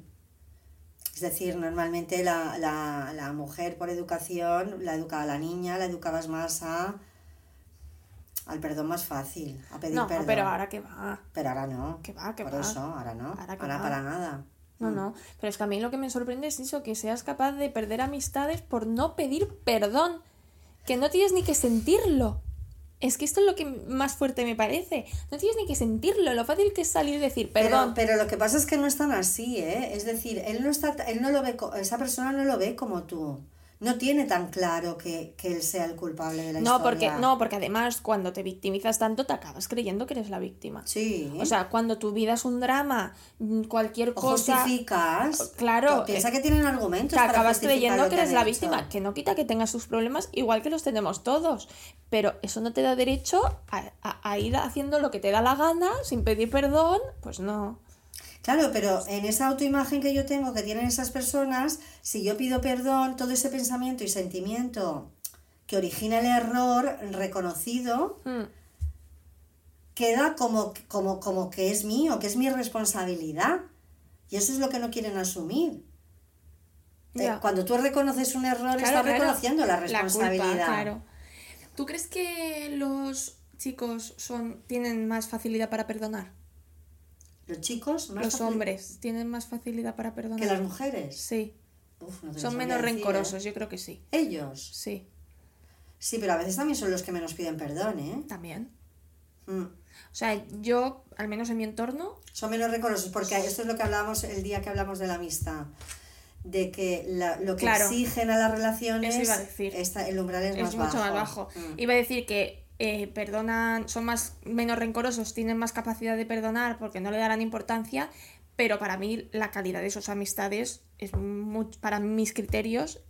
Es decir, normalmente la, la, la mujer por educación la educaba a la niña, la educabas más a al perdón más fácil, a pedir No, perdón. pero ahora que va. Pero ahora no. Que va, que Por va. eso, ahora no. Ahora Ahora, que va. para nada. No, Mm. no, pero es que a mí lo que me sorprende es eso, que seas capaz de perder amistades por no pedir perdón, que no tienes ni que sentirlo. Es que esto es lo que más fuerte me parece. No tienes ni que sentirlo, lo fácil que es salir y decir perdón. Pero, pero lo que pasa es que no es tan así, ¿eh? Es decir, él no está, él no lo ve, esa persona no lo ve como tú. No tiene tan claro que, que él sea el culpable de la no, historia. porque no, porque además cuando te victimizas tanto te acabas creyendo que eres la víctima. Sí. O sea, cuando tu vida es un drama, mm, cualquier O cosa justificas. Claro, Piensa que tienen argumentos. te para acabas creyendo que eres la hecho. víctima, que no quita que tengas tus problemas, igual que los tenemos todos. Pero eso no te da derecho a, a- a ir haciendo lo que te da la gana sin pedir perdón, pues no. Claro, pero en esa autoimagen que yo tengo que tienen esas personas, si yo pido perdón, todo ese pensamiento y sentimiento que origina el error reconocido, Mm, queda como, como, como que es mío, que es mi responsabilidad. Y eso es lo que no quieren asumir. Eh. Cuando tú reconoces un error, Claro, estás claro. reconociendo la La culpa, responsabilidad. claro. ¿Tú crees que los chicos son tienen más facilidad para perdonar? Los chicos, más los hombres tienen más facilidad para perdonar. que las mujeres. Sí. Uf, no Son menos decir, rencorosos, ¿eh? yo creo que sí. Ellos. Sí, Sí, pero a veces también son los que menos piden perdón, ¿eh? también. Mm. O sea, yo, al menos en mi entorno, Son menos rencorosos, porque esto es lo que hablábamos el día que hablamos de la amistad. De que la- lo que Claro. exigen a las relaciones, Eso iba a decir. el umbral es, es más mucho bajo. más bajo. Mm. Iba a decir que eh, perdonan, son más menos rencorosos, tienen más capacidad de perdonar porque no le darán importancia, pero para mí la calidad de sus amistades es muy, para mis criterios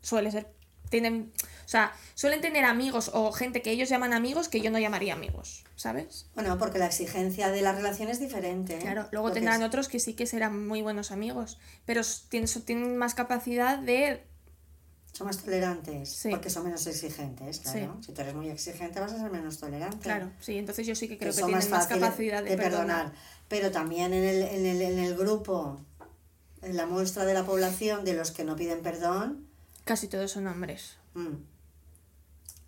suele ser tienen, o sea, suelen tener amigos o gente que ellos llaman amigos que yo no llamaría amigos, ¿sabes? Bueno, porque la exigencia de la relación es diferente. ¿eh? Claro, luego Porque tendrán es- otros que sí que serán muy buenos amigos, pero tienen, tienen más capacidad de Son más tolerantes, Sí. porque son menos exigentes, claro. Si tú eres muy exigente vas a ser menos tolerante. Claro, sí, entonces yo sí que creo que, tienen más, fáciles capacidad de, perdonar. Pero también en el, en, el, en el grupo, en la muestra de la población de los que no piden perdón, Casi todos son hombres. mm,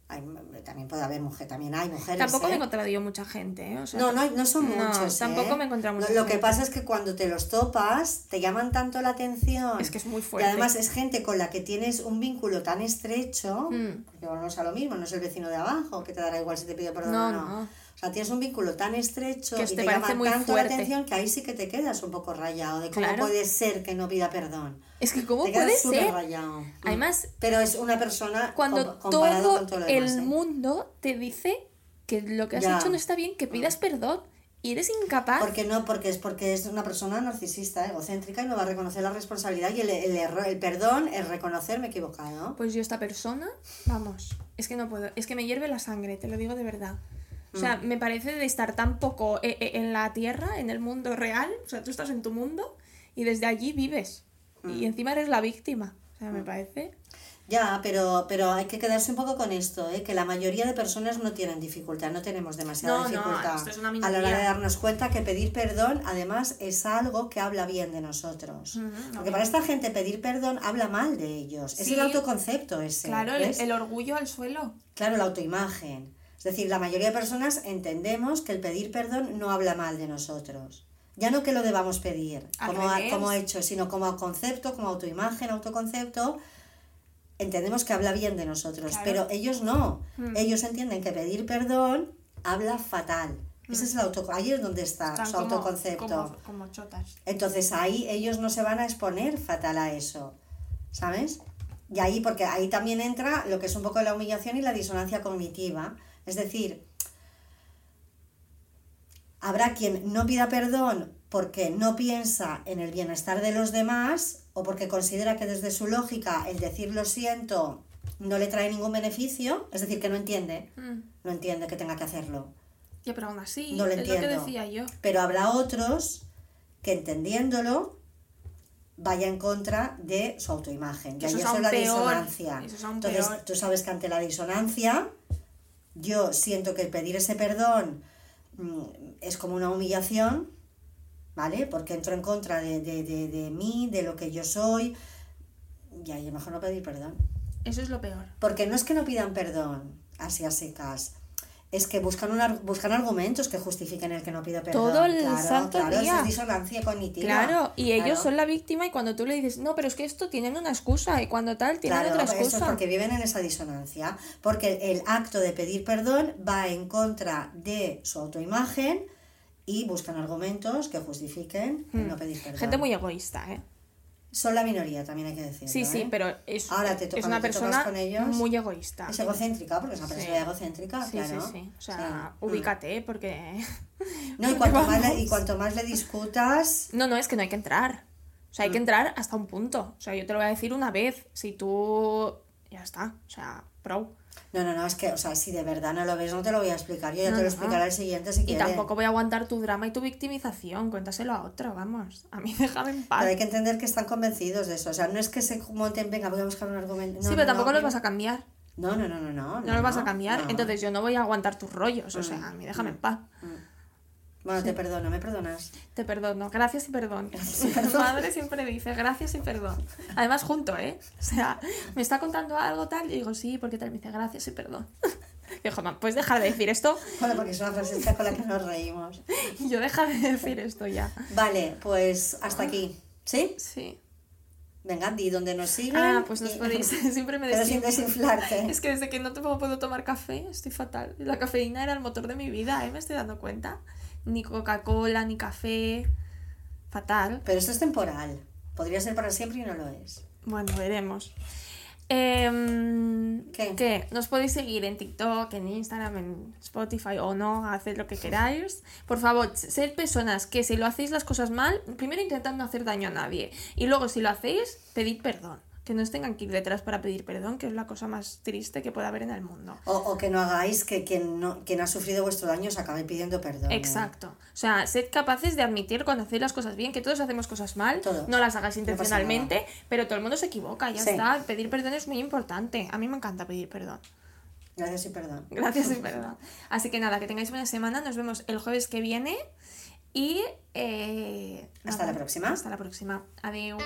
hay- también puede haber mujer, también hay mujeres. Tampoco me he ¿eh? encontrado yo mucha gente, ¿eh? O sea, No, no, no son no, muchos. tampoco ¿eh? me he encontrado Lo- mucha Lo, que gente. pasa es que cuando te los topas, te llaman tanto la atención. Es que es muy Y fuerte. además es gente con la que tienes un vínculo tan estrecho, Mm. porque volvemos a lo mismo, no es el vecino de abajo que te dará igual si te pide perdón No, o no. no. O sea, tienes un vínculo tan estrecho Que y te te, llama tanto fuerte. la atención que ahí sí que te quedas un poco rayado de cómo Claro. puede ser que no pida perdón. Es que cómo puede ser rayado. Además, Pero es una persona cuando com- todo, con todo lo el ¿eh? mundo te dice que lo que has Ya. hecho no está bien, que pidas perdón y eres incapaz. Porque no, porque es porque es una persona narcisista, egocéntrica y no va a reconocer la responsabilidad y el, el error, el perdón es reconocer me he equivocado. Pues yo esta persona, vamos, es que no puedo, es que me hierve la sangre, te lo digo de verdad. O sea, Mm. me parece de estar tan poco eh, eh, en la tierra, en el mundo real, o sea, tú estás en tu mundo y desde allí vives. Mm. Y encima eres la víctima. O sea, me parece... Ya, pero, pero hay que quedarse un poco con esto, ¿eh? que la mayoría de personas no tienen dificultad, no tenemos demasiada No, no, dificultad esto es una a la hora de darnos cuenta que pedir perdón además es algo que habla bien de nosotros. Ujú, Porque para esta gente pedir perdón habla mal de ellos. Es Sí. el autoconcepto ese. Claro, el orgullo al suelo. Claro, la autoimagen. Es decir, la mayoría de personas entendemos que el pedir perdón no habla mal de nosotros. Ya no que lo debamos pedir como, a- como hecho, sino como concepto, como autoimagen, autoconcepto. Entendemos que habla bien de nosotros, Claro. pero ellos no. Mm. Ellos entienden que pedir perdón habla fatal. Ese es el auto, ahí es donde está Están su como- autoconcepto. Como, como chotas. Entonces ahí ellos no se van a exponer fatal a eso, ¿sabes? Y ahí, porque ahí también entra lo que es un poco la humillación y la disonancia cognitiva. Es decir, habrá quien no pida perdón porque no piensa en el bienestar de los demás o porque considera que desde su lógica el decir lo siento no le trae ningún beneficio, es decir, que no entiende, Mm. no entiende que tenga que hacerlo. Ya, pero aún así, No lo es lo que entiendo. decía yo. Pero habrá otros que entendiéndolo vaya en contra de su autoimagen. Y Que ahí eso es eso es la peor. disonancia. Eso es aún Entonces, peor. tú sabes que ante la disonancia, yo siento que pedir ese perdón es como una humillación, ¿vale? Porque entro en contra de, de, de, de mí, de lo que yo soy, y ahí es mejor no pedir perdón. Eso es lo peor. Porque no es que no pidan perdón, así a secas. Es que buscan, un buscan argumentos que justifiquen el que no pide perdón. Todo el claro, santo claro, día. Eso es disonancia cognitiva. Claro, y ellos Claro. son la víctima y cuando tú le dices, no, pero es que esto tienen una excusa y cuando tal tienen Claro, otra eso es excusa. porque viven en esa disonancia. Porque el acto de pedir perdón va en contra de su autoimagen y buscan argumentos que justifiquen el no pedir perdón. Hmm. Gente muy egoísta, ¿eh? Son la minoría, también hay que decirlo. Sí, sí, ¿eh? pero es, Ahora te toca- es una persona con ellos. muy egoísta. Es egocéntrica, porque es una Sí. persona egocéntrica, Sí, claro. sí, sí. O sea, Sí. Mm. ubícate, porque... No, y cuanto, más le, y cuanto más le discutas, No, no, es que no hay que entrar. O sea, hay Mm. que entrar hasta un punto. O sea, yo te lo voy a decir una vez. Si tú... Ya está. O sea, No, no, no, es que, o sea, si de verdad no lo ves, no te lo voy a explicar. Yo ya No, te lo no. explicaré al siguiente si Y quieres. tampoco voy a aguantar tu drama y tu victimización. Cuéntaselo a otro, vamos. A mí déjame en paz. Pero hay que entender que están convencidos de eso. O sea, no es que se monten, venga, voy a buscar un argumento. No, sí, pero tampoco los vas a cambiar. No, no, no, no, no. No los vas a cambiar. Entonces yo no voy a aguantar tus rollos. O sea, a mí déjame en paz. Bueno, te perdono, ¿me perdonas? Te perdono, gracias y perdón. y Mi madre siempre dice gracias y perdón. Además, junto, ¿eh? O sea, me está contando algo tal y digo sí, porque tal me dice gracias y perdón. Dijo, mamá, ¿puedes dejar de decir esto? Bueno, porque es una frasecita con la que nos reímos. Y yo, deja de decir esto ya. Vale, pues hasta aquí. ¿Sí? Sí. Venga, di dónde nos siguen. Ah, pues nos y- podéis. Siempre me Pero sin desinflarte. Es que desde que no te puedo tomar café, estoy fatal. La cafeína era el motor de mi vida, ¿eh? Me estoy dando cuenta. Ni Coca-Cola, ni café. Fatal. Pero esto es temporal. Podría ser para siempre y no lo es. Bueno, veremos. Em, ¿Qué? Nos podéis seguir en TikTok, en Instagram, en Spotify o no, haced lo que queráis. Por favor, sed personas que si lo hacéis las cosas mal, primero intentad no hacer daño a nadie. Y luego, si lo hacéis, pedid perdón. Que no os tengan que ir detrás para pedir perdón, que es la cosa más triste que puede haber en el mundo. O, o que no hagáis que quien, no, quien ha sufrido vuestro daño os acabe pidiendo perdón. ¿eh? Exacto. O sea, sed capaces de admitir cuando hacéis las cosas bien, que todos hacemos cosas mal, Todos. no las hagáis No intencionalmente, pero todo el mundo se equivoca, ya Sí. está. Pedir perdón es muy importante. A mí me encanta pedir perdón. Gracias y perdón. Gracias y perdón. Así que nada, que tengáis buena semana. Nos vemos el jueves que viene. Y. eh, Hasta nada, la próxima. Hasta la próxima. Adiós.